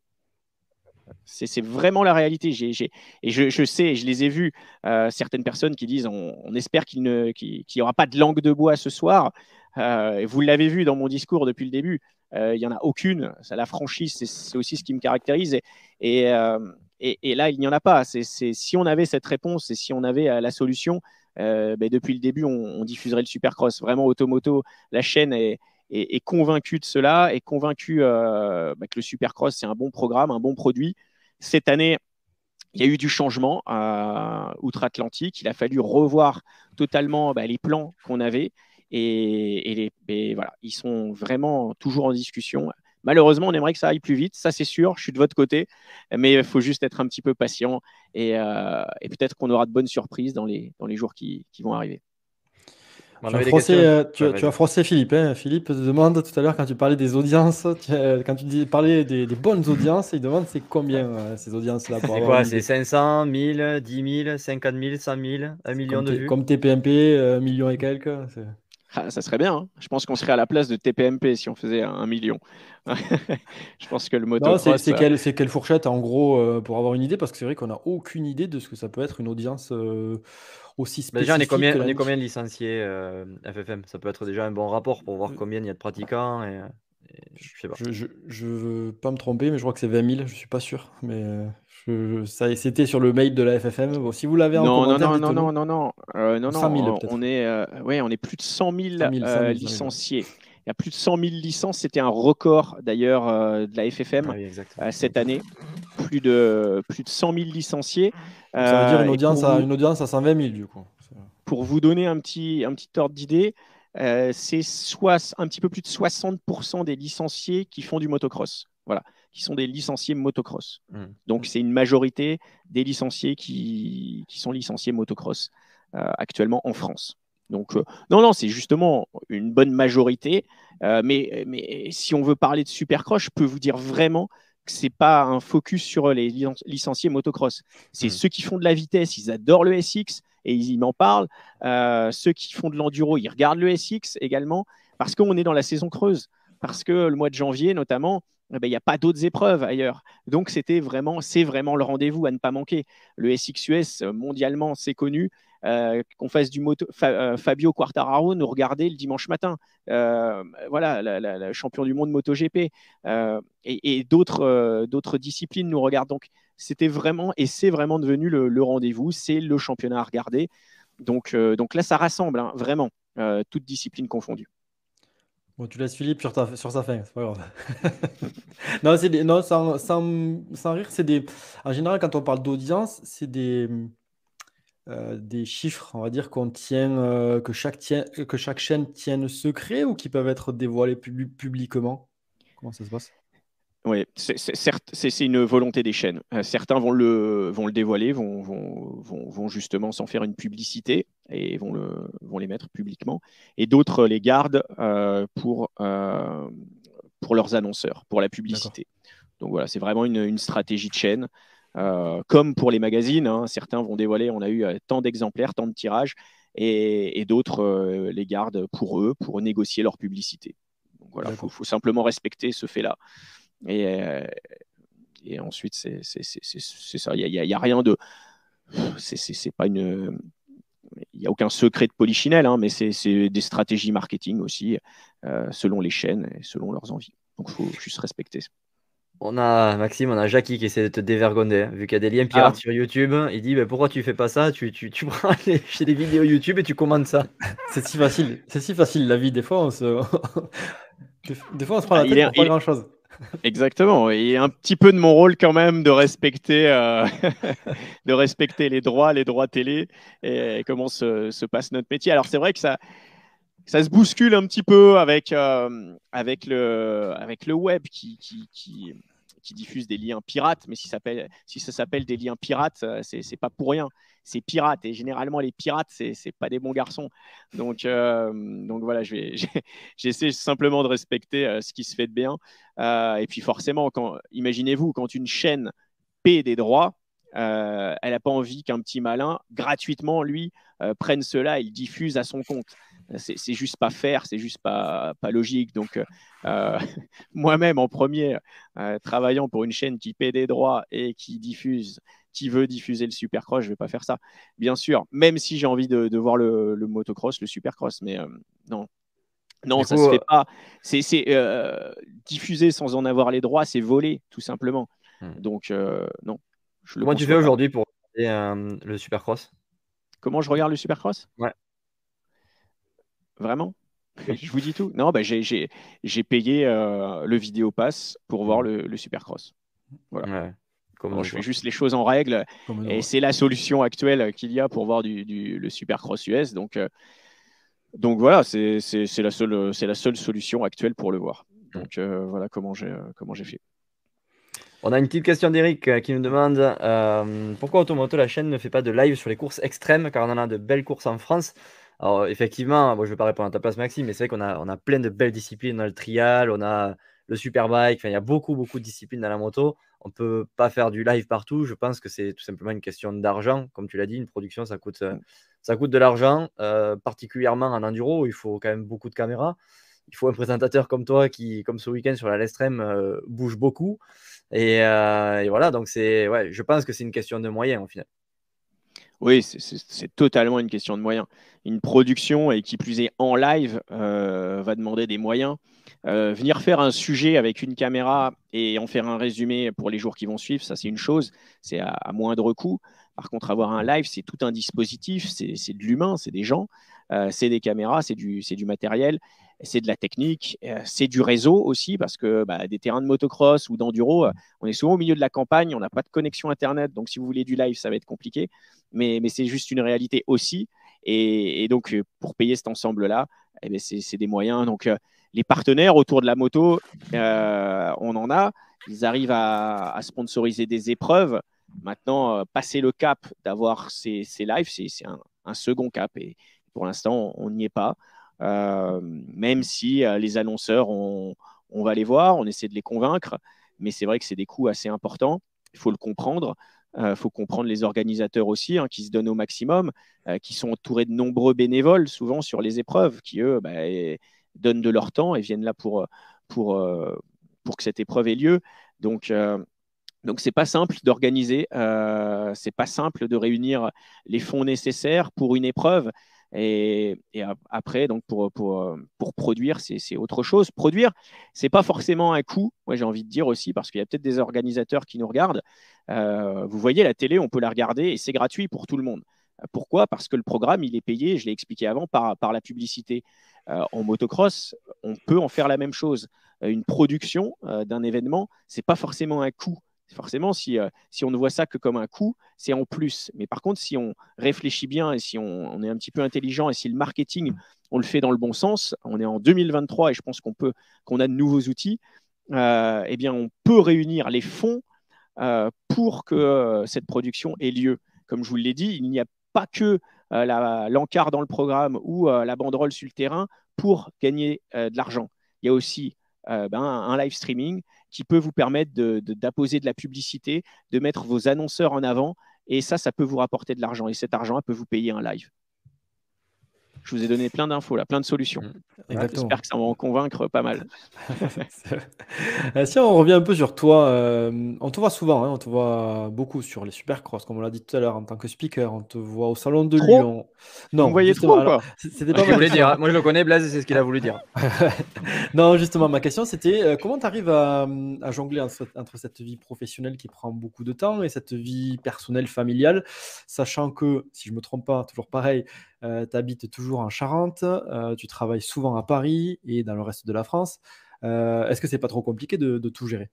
Speaker 3: C'est vraiment la réalité. et je, sais, je les ai vus, euh, certaines personnes qui disent on, espère qu'il n'y aura pas de langue de bois ce soir. Euh, vous l'avez vu dans mon discours depuis le début, euh, il n'y en a aucune. Ça, la franchise, c'est aussi ce qui me caractérise. Et, là, il n'y en a pas. si on avait cette réponse et si on avait la solution, ben, depuis le début, on, diffuserait le Supercross. Vraiment, Automoto, la chaîne est, est, convaincu de cela, est convaincu euh, bah, que le Supercross, c'est un bon programme, un bon produit. Cette année, il y a eu du changement euh, outre-Atlantique. Il a fallu revoir totalement bah, les plans qu'on avait. Et, ils sont vraiment toujours en discussion. Malheureusement, on aimerait que ça aille plus vite, ça c'est sûr, je suis de votre côté, mais il faut juste être un petit peu patient et, euh, peut-être qu'on aura de bonnes surprises dans les jours qui vont arriver.
Speaker 2: Tu as, froissé, euh, tu, as Philippe. Hein. Philippe te demande tout à l'heure quand tu parlais des audiences, quand tu dis, parlais des, bonnes audiences, il demande c'est combien euh, ces audiences-là
Speaker 1: C'est quoi C'est 500, 1000, 10 000, 50 000, 100 000, 1 million de vues?
Speaker 2: Comme TPMP, un euh, million et quelques.
Speaker 3: Ah, ça serait bien. Hein. Je pense qu'on serait à la place de TPMP si on faisait un million. je pense que le motocross...
Speaker 2: C'est quelle, quelle, fourchette en gros pour avoir une idée? Parce que c'est vrai qu'on n'a aucune idée de ce que ça peut être une audience aussi spécifique.
Speaker 1: déjà, on est combien, on est combien de licenciés euh, FFM Ça peut être déjà un bon rapport pour voir euh, combien il y a de pratiquants. Et,
Speaker 2: je sais pas. Je, veux pas me tromper, mais je crois que c'est 20 000, je suis pas sûr. Mais je, ça, c'était sur le mail de la FFM. Bon, si vous l'avez en
Speaker 3: non, non, non, non, non, non, euh, non, non, on est, ouais, on est plus de 100 000, licenciés. Il y a plus de 100 000 licences. C'était un record d'ailleurs de la FFM ah cette année. Plus de, plus de 100 000 licenciés.
Speaker 2: Ça veut dire une audience, à, une audience à 120 000 du coup.
Speaker 3: Pour vous donner un petit, un petit ordre d'idée, euh, c'est soit un petit peu plus de 60% des licenciés qui font du motocross. Voilà, qui sont des licenciés motocross. Mmh. Donc c'est une majorité des licenciés qui, qui sont licenciés motocross euh, actuellement en France. Donc euh, non, non, c'est justement une bonne majorité. mais, mais si on veut parler de supercross, je peux vous dire vraiment c'est pas un focus sur les licenciés motocross. C'est hmm. ceux qui font de la vitesse, ils adorent le SX et ils m'en parlent. Euh, ceux qui font de l'enduro, ils regardent le SX également parce qu'on est dans la saison creuse. Parce que le mois de janvier, notamment, eh ben, il n'y a pas d'autres épreuves ailleurs. Donc, c'était vraiment, c'est vraiment le rendez-vous à ne pas manquer. Le SXUS, mondialement, c'est connu. Qu'on fasse du moto. Fabio Quartararo nous regardait le dimanche matin. voilà, le champion du monde MotoGP. et, et d'autres, disciplines nous regardent. Donc, c'était vraiment, et c'est vraiment devenu le, rendez-vous. C'est le championnat à regarder. Donc, donc là, ça rassemble, hein, vraiment, toutes disciplines confondues.
Speaker 2: Bon, tu laisses Philippe sur, sur sa fin, c'est pas grave. non, c'est non sans, rire, c'est des. En général, quand on parle d'audience, c'est des, euh, des chiffres, on va dire, qu'on tient, euh, que, chaque tient, que chaque chaîne tienne secret ou qui peuvent être dévoilés publiquement? Comment ça se passe?
Speaker 3: Oui, c'est une volonté des chaînes. Euh, certains vont le, vont le dévoiler, vont, vont, vont, justement s'en faire une publicité et vont, le, vont les mettre publiquement. Et d'autres les gardent euh, pour, euh, pour leurs annonceurs, pour la publicité. Donc voilà, c'est vraiment une, stratégie de chaîne. Comme pour les magazines, hein. certains vont dévoiler, on a eu tant d'exemplaires, tant de tirages, et, d'autres les gardent pour eux, pour négocier leur publicité. Donc voilà, il faut, simplement respecter ce fait-là. Et, euh, et ensuite, c'est ça. Il n'y a, a, rien de. C'est pas une. Il n'y a aucun secret de polichinelle, hein, mais c'est des stratégies marketing aussi, euh, selon les chaînes et selon leurs envies. Donc, il faut juste respecter.
Speaker 1: On a Maxime, on a Jackie qui essaie de te dévergonder, hein, vu qu'il y a des liens pirates ah. sur YouTube. Il dit bah, Pourquoi tu fais pas ça? Tu, tu, tu prends les, chez des vidéos YouTube et tu commandes ça.
Speaker 2: C'est si facile. C'est si facile la vie. Des fois, on se, des fois, on se prend la ah, tête pour pas grand chose.
Speaker 3: Exactement. Et un petit peu de mon rôle quand même de respecter, euh, de respecter les droits, les droits télé et, comment se, passe notre métier. Alors c'est vrai que ça, ça se bouscule un petit peu avec, euh, avec, le, avec le web qui, qui, diffuse des liens pirates. Mais si, si ça s'appelle des liens pirates, euh, c'est pas pour rien c'est pirate. Et généralement, les pirates, c'est n'est pas des bons garçons. Donc, euh, donc voilà, j'essaie simplement de respecter ce qui se fait de bien. Et puis forcément, imaginez-vous, quand une chaîne paie des droits, elle n'a pas envie qu'un petit malin, gratuitement, lui, prenne cela et le diffuse à son compte. C'est juste pas faire, c'est juste pas, pas logique. Donc, moi-même, en premier, travaillant pour une chaîne qui paie des droits et qui diffuse qui veut diffuser le supercross, je vais pas faire ça. Bien sûr, même si j'ai envie de, voir le, motocross, le supercross, mais euh, non. Non, ça ne se fait pas. C'est euh, diffuser sans en avoir les droits, c'est voler, tout simplement. Hmm. Donc, euh, non.
Speaker 1: Comment tu fais aujourd'hui pour regarder le supercross?
Speaker 3: Comment je regarde le supercross?
Speaker 1: Ouais.
Speaker 3: Vraiment? Je vous dis tout. Non, bah, j'ai payé le vidéo pass pour voir hmm. le, le supercross. Voilà. Ouais je fais juste les choses en règle. Et c'est la solution actuelle qu'il y a pour voir du, le Supercross US. Donc, euh, donc voilà, c'est la, seule, la seule solution actuelle pour le voir. Donc euh, voilà comment j'ai comment j'ai fait.
Speaker 1: On a une petite question d'Eric euh, qui nous demande pourquoi Automoto, la chaîne, ne fait pas de live sur les courses extrêmes, car on en a de belles courses en France? Alors effectivement, moi je ne vais pas répondre à ta place Maxime, mais c'est vrai qu'on a, on a plein de belles disciplines. On a le trial, on a le superbike, enfin, il y a beaucoup, beaucoup de disciplines dans la moto. On ne peut pas faire du live partout. Je pense que c'est tout simplement une question d'argent. Comme tu l'as dit, une production, ça coûte, euh, ça coûte de l'argent, euh, particulièrement en enduro. Il faut quand même beaucoup de caméras. Il faut un présentateur comme toi qui, comme ce week-end sur la Lestrem, euh, bouge beaucoup. Et, et voilà, donc c'est, ouais, je pense que c'est une question de moyens au final.
Speaker 3: Oui, c'est totalement une question de moyens. Une production, et qui plus est en live, va demander des moyens. Euh, venir faire un sujet avec une caméra et en faire un résumé pour les jours qui vont suivre, ça c'est une chose, c'est à, moindre coût. Par contre, avoir un live, c'est tout un dispositif, c'est de l'humain, c'est des gens, euh, c'est des caméras, c'est du matériel, c'est de la technique, euh, c'est du réseau aussi, parce que bah, des terrains de motocross ou d'enduro, on est souvent au milieu de la campagne, on n'a pas de connexion Internet, donc si vous voulez du live, ça va être compliqué, mais, c'est juste une réalité aussi. Et, donc, pour payer cet ensemble-là, eh ben, c'est des moyens. Donc, les partenaires autour de la moto, euh, on en a. Ils arrivent à, sponsoriser des épreuves. Maintenant, euh, passer le cap d'avoir ces, lives, c'est un, second cap. Et pour l'instant, on n'y est pas. Euh, même si les annonceurs, on, va les voir, on essaie de les convaincre. Mais c'est vrai que c'est des coûts assez importants. Il faut le comprendre. Il faut comprendre les organisateurs aussi, hein, qui se donnent au maximum, qui sont entourés de nombreux bénévoles, souvent sur les épreuves, qui eux, bah, donnent de leur temps et viennent là pour, euh, que cette épreuve ait lieu. Donc, euh, Donc c'est pas simple d'organiser, euh, c'est pas simple de réunir les fonds nécessaires pour une épreuve. Et, après, donc pour, pour, pour produire, c'est autre chose. Produire, c'est pas forcément un coût. Moi, j'ai envie de dire aussi, parce qu'il y a peut-être des organisateurs qui nous regardent. Euh, vous voyez, la télé, on peut la regarder et c'est gratuit pour tout le monde. Pourquoi? Parce que le programme, il est payé, je l'ai expliqué avant, par, par la publicité. Euh, en motocross, on peut en faire la même chose. une production d'un événement, c'est pas forcément un coût Forcément, si, euh, si on ne voit ça que comme un coût, c'est en plus. Mais par contre, si on réfléchit bien et si on, est un petit peu intelligent et si le marketing, on le fait dans le bon sens, on est en 2023 et je pense qu'on peut qu'on a de nouveaux outils, euh, eh bien, on peut réunir les fonds euh, pour que cette production ait lieu. Comme je vous l'ai dit, il n'y a pas que l'encart dans le programme ou la banderole sur le terrain pour gagner de l'argent. Il y a aussi ben, un live streaming qui peut vous permettre d'apposer de, la publicité, de mettre vos annonceurs en avant. Et ça, ça peut vous rapporter de l'argent. Et cet argent peut vous payer un live. Je vous ai donné plein d'infos, là, plein de solutions. Mmh, j'espère que ça va en convaincre pas mal.
Speaker 2: Euh, si on revient un peu sur toi, euh, on te voit souvent, hein, on te voit beaucoup sur les Supercross, comme on l'a dit tout à l'heure, en tant que speaker. On te voit au salon de Lyon.
Speaker 3: Non, vous voyez trop
Speaker 1: C'était pas voulait dire. Hein. Moi, je le connais, Blaise, c'est ce qu'il a voulu dire.
Speaker 2: non, justement, ma question, c'était euh, comment tu arrives à, jongler entre, entre, cette vie professionnelle qui prend beaucoup de temps et cette vie personnelle, familiale, sachant que, si je me trompe pas, toujours pareil, euh, tu habites toujours en Charente, euh, tu travailles souvent à Paris et dans le reste de la France. Euh, est-ce que c'est pas trop compliqué de, tout gérer?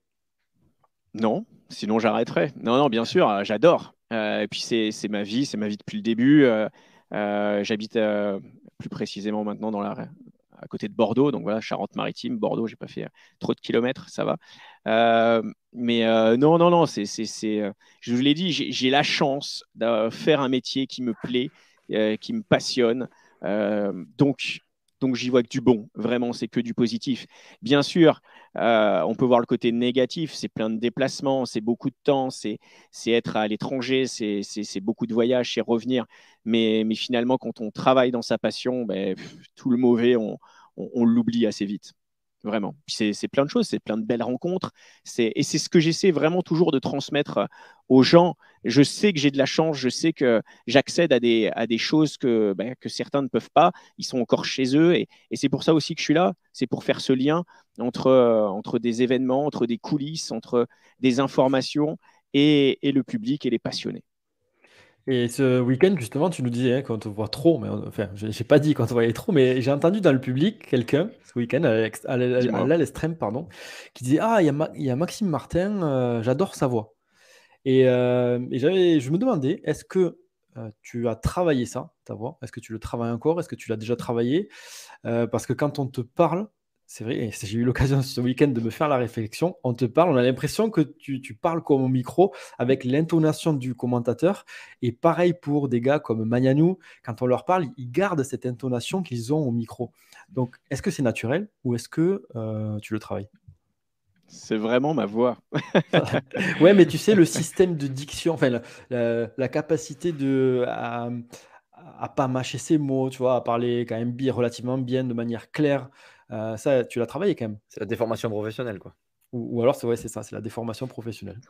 Speaker 3: Non, sinon j'arrêterais. Non, non, bien sûr, j'adore. et puis c'est ma vie, c'est ma vie depuis le début. J'habite plus précisément maintenant à côté de Bordeaux, donc voilà, Charente-Maritime, Bordeaux, j'ai pas fait trop de kilomètres, ça va. mais non, non, non, c'est, je vous l'ai dit, j'ai la chance de faire un métier qui me plaît, euh, qui me passionne. Euh, donc, donc j'y vois que du bon, vraiment, c'est que du positif. Bien sûr, euh, on peut voir le côté négatif, c'est plein de déplacements, c'est beaucoup de temps, c'est être à l'étranger, c'est beaucoup de voyages, c'est revenir. Mais, mais, finalement, quand on travaille dans sa passion, ben, tout le mauvais, on l'oublie assez vite. Vraiment. C'est plein de choses, c'est plein de belles rencontres. Et c'est ce que j'essaie vraiment toujours de transmettre euh, aux gens. Je sais que j'ai de la chance, je sais que j'accède à des, à des choses que, ben, que certains ne peuvent pas. Ils sont encore chez eux. Et, et c'est pour ça aussi que je suis là. C'est pour faire ce lien entre, euh, entre des événements, entre des coulisses, entre des informations et, et le public et les passionnés.
Speaker 2: Et ce week-end, justement, tu nous disais hein, quand on voit trop, mais enfin, j'ai pas dit quand on voyait trop, mais j'ai entendu dans le public quelqu'un, ce week-end, à l'extrême, pardon, qui disait Ah, il y, a Maxime Martin, euh, j'adore sa voix. Et, euh, je me demandais, est-ce que euh, tu as travaillé ça, ta voix? Est-ce que tu le travailles encore? Est-ce que tu l'as déjà travaillé? Parce que quand on te parle, c'est vrai, j'ai eu l'occasion ce week-end de me faire la réflexion. On te parle, on a l'impression que tu, parles comme au micro avec l'intonation du commentateur. Et pareil pour des gars comme Magnanou, quand on leur parle, ils gardent cette intonation qu'ils ont au micro. Donc, est-ce que c'est naturel ou est-ce que euh, tu le travailles?
Speaker 3: C'est vraiment ma voix.
Speaker 2: ouais, mais tu sais, le système de diction, enfin, la, capacité de, à, à, pas mâcher ses mots, tu vois, à parler quand même bien, relativement bien, de manière claire. Euh, ça, tu l'as travaillé quand même.
Speaker 1: C'est la déformation professionnelle, quoi.
Speaker 2: Ou, alors, c'est ouais, c'est ça, c'est la déformation professionnelle.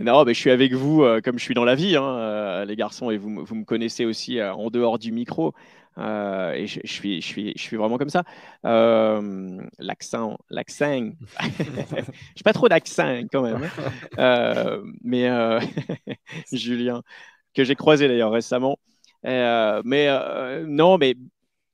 Speaker 3: Non, mais je suis avec vous euh, comme je suis dans la vie, hein, euh, les garçons, et vous, vous me connaissez aussi en dehors du micro. et je, suis, je, suis, je suis vraiment comme ça. l'accent, l'accent. Je pas trop d'accent quand même. Hein. mais Julien, que j'ai croisé d'ailleurs récemment. mais non, mais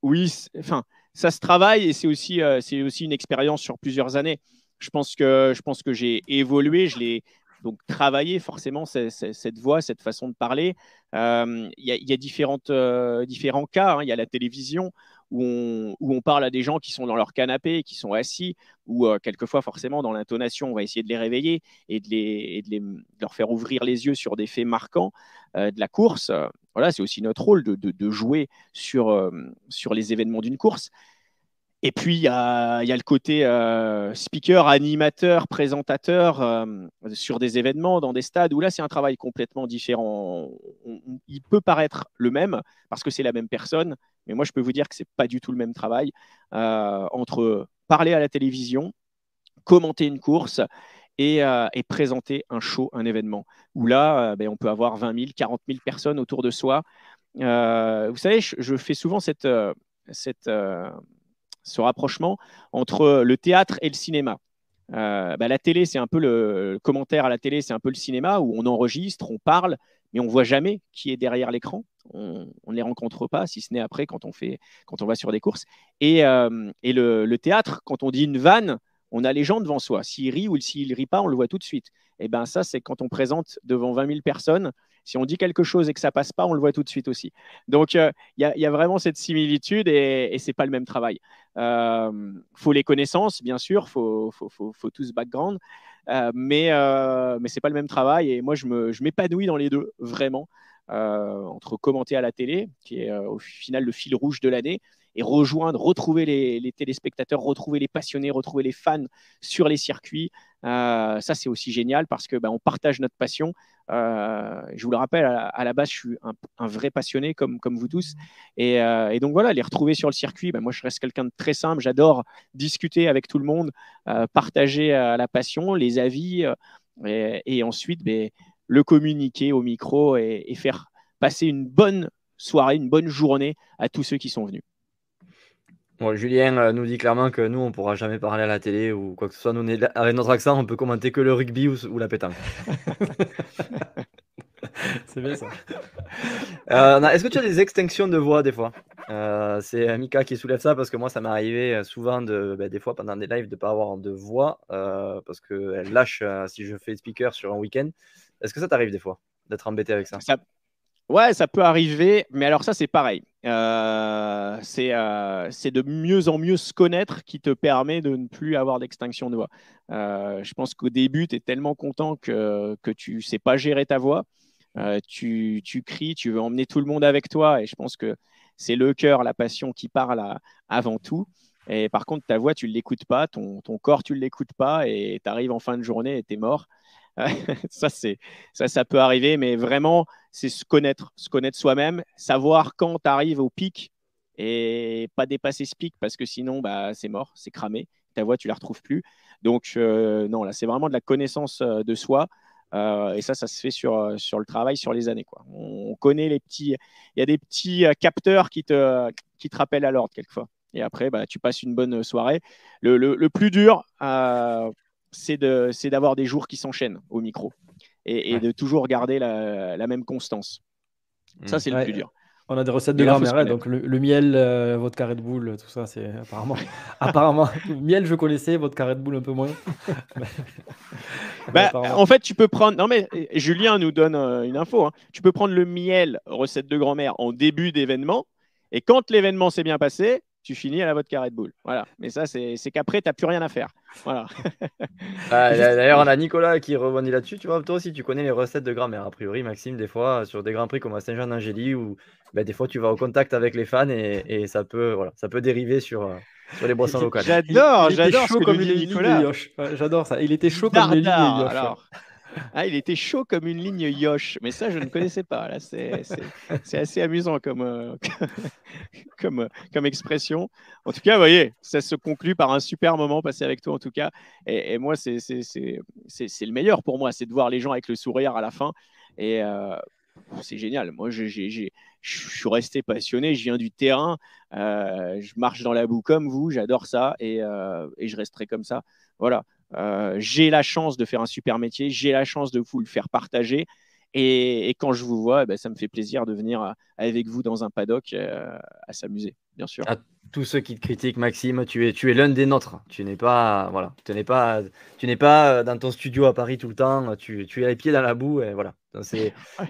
Speaker 3: oui, enfin, ça se travaille et c'est aussi, euh, c'est aussi une expérience sur plusieurs années. Je pense que, je pense que j'ai évolué, je l'ai donc travaillé forcément cette, voix, cette façon de parler. Euh, il y, a, différentes, euh, différents cas. Hein. Il y a la télévision où on, où on, parle à des gens qui sont dans leur canapé, qui sont assis, ou quelquefois forcément dans l'intonation, on va essayer de les réveiller et de, les, de, les, de leur faire ouvrir les yeux sur des faits marquants de la course voilà, c'est aussi notre rôle de, jouer sur, euh, sur les événements d'une course. Et puis, il y a, le côté euh, speaker, animateur, présentateur euh, sur des événements, dans des stades, où là, c'est un travail complètement différent. il peut paraître le même, parce que c'est la même personne, mais moi, je peux vous dire que ce n'est pas du tout le même travail entre parler à la télévision, commenter une course et, présenter un show, un événement, où là, ben, on peut avoir 20 000, 40 000 personnes autour de soi. vous savez, je, fais souvent ce rapprochement entre le théâtre et le cinéma. Euh, bah, la télé, c'est un peu le, commentaire à la télé, c'est un peu le cinéma où on enregistre, on parle, mais on voit jamais qui est derrière l'écran. On ne les rencontre pas, si ce n'est après quand on, fait, quand on va sur des courses. Et, euh, le, théâtre, quand on dit une vanne, on a les gens devant soi. S'il rit ou s'il rit pas, on le voit tout de suite. Et ben ça, c'est quand on présente devant 20 000 personnes. Si on dit quelque chose et que ça passe pas, on le voit tout de suite aussi. Donc, euh, il y, a vraiment cette similitude et, et c'est pas le même travail. Euh, faut les connaissances, bien sûr, faut, faut, faut, faut tout ce background, euh, mais mais c'est pas le même travail. Et moi, je m'épanouis dans les deux vraiment. Entre commenter à la télé, qui est au final le fil rouge de l'année, et rejoindre, retrouver les, téléspectateurs, retrouver les passionnés, retrouver les fans sur les circuits. Euh, ça, c'est aussi génial parce que ben, on partage notre passion. Euh, je vous le rappelle, à, la base, je suis un, vrai passionné comme, comme vous tous. Et, euh, donc voilà, les retrouver sur le circuit, ben, moi, je reste quelqu'un de très simple. J'adore discuter avec tout le monde, partager la passion, les avis, et, ensuite ben, le communiquer au micro et faire passer une bonne soirée, une bonne journée à tous ceux qui sont venus.
Speaker 1: Julien euh, nous dit clairement que nous, on pourra jamais parler à la télé ou quoi que ce soit. Nous, avec notre accent, on peut commenter que le rugby ou, la pétanque.
Speaker 2: c'est bien ça.
Speaker 1: Euh, est-ce que tu as des extinctions de voix des fois? Euh, C'est Mika qui soulève ça parce que moi, ça m'est arrivé souvent, de, ben, des fois pendant des lives, de ne pas avoir de voix parce qu'elle lâche si je fais speaker sur un week-end. Est-ce que ça t'arrive des fois d'être embêté avec ça,
Speaker 3: ça Ouais, ça peut arriver, mais alors ça, c'est pareil. Euh, euh, c'est de mieux en mieux se connaître qui te permet de ne plus avoir d'extinction de voix. Euh, je pense qu'au début, tu es tellement content que, que tu ne sais pas gérer ta voix. Tu, tu, cries, tu veux emmener tout le monde avec toi, et je pense que c'est le cœur, la passion qui parle avant tout. Et par contre, ta voix, tu ne l'écoutes pas, ton, ton corps, tu ne l'écoutes pas, et tu arrives en fin de journée et tu es mort. ça, c'est, ça, ça peut arriver, mais vraiment, c'est se connaître, se connaître soi-même, savoir quand tu arrives au pic et pas dépasser ce pic parce que sinon, bah, c'est mort, c'est cramé. Ta voix, tu la retrouves plus. Donc, euh, non, là, c'est vraiment de la connaissance euh, de soi. Euh, et ça, ça se fait sur, sur le travail, sur les années. Quoi. On connaît les petits. Il y a des petits capteurs qui te, qui te rappellent à l'ordre quelquefois. Et après, bah, tu passes une bonne soirée. Le, le, le plus dur, c'est d'avoir des jours qui s'enchaînent au micro et, de toujours garder la, même constance. Ça, c'est le plus dur.
Speaker 2: On a des recettes de grammaire, donc le, miel, euh, votre carré de boule, tout ça, c'est apparemment. apparemment, miel, je connaissais, votre carré de boule, un peu moins.
Speaker 3: bah, en fait, tu peux prendre. Non, mais Julien nous donne euh, une info. Hein. Tu peux prendre le miel, recette de grand-mère, en début d'événement. Et quand l'événement s'est bien passé, tu finis à la votre carré de boule. Voilà. Mais ça, c'est qu'après, tu n'as plus rien à faire. Voilà.
Speaker 1: Ah, d'ailleurs, on a Nicolas qui rebondit là-dessus. Tu vois, toi aussi, tu connais les recettes de grand-mère. A priori, Maxime, des fois, sur des grands prix comme à Saint-Jean-d'Angély, où ben, des fois, tu vas au contact avec les fans et, ça, peut, voilà, ça peut dériver sur, euh, sur les boissons locales.
Speaker 3: J'adore, j'adore ce
Speaker 2: comme Nicolas. J'adore ça. Il était chaud comme une Alors.
Speaker 3: Ah, il était chaud comme une ligne Yosh, mais ça, je ne connaissais pas. Là, c'est, assez amusant comme, euh, comme, expression. En tout cas, vous voyez, ça se conclut par un super moment passé avec toi, en tout cas. Et, moi, c'est, le meilleur pour moi, c'est de voir les gens avec le sourire à la fin. Et euh, c'est génial. Moi, je suis resté passionné. Je viens du terrain. Euh, je marche dans la boue comme vous. J'adore ça. Et je resterai comme ça. Voilà. Euh, j'ai la chance de faire un super métier, j'ai la chance de vous le faire partager. Et, quand je vous vois, eh ben, ça me fait plaisir de venir euh, avec vous dans un paddock euh, à s'amuser, bien sûr.
Speaker 1: À tous ceux qui te critiquent, Maxime, tu es, tu es l'un des nôtres. Tu n'es pas, voilà, tu n'es pas, tu n'es pas dans ton studio à Paris tout le temps. Tu, tu es les pieds dans la boue et voilà.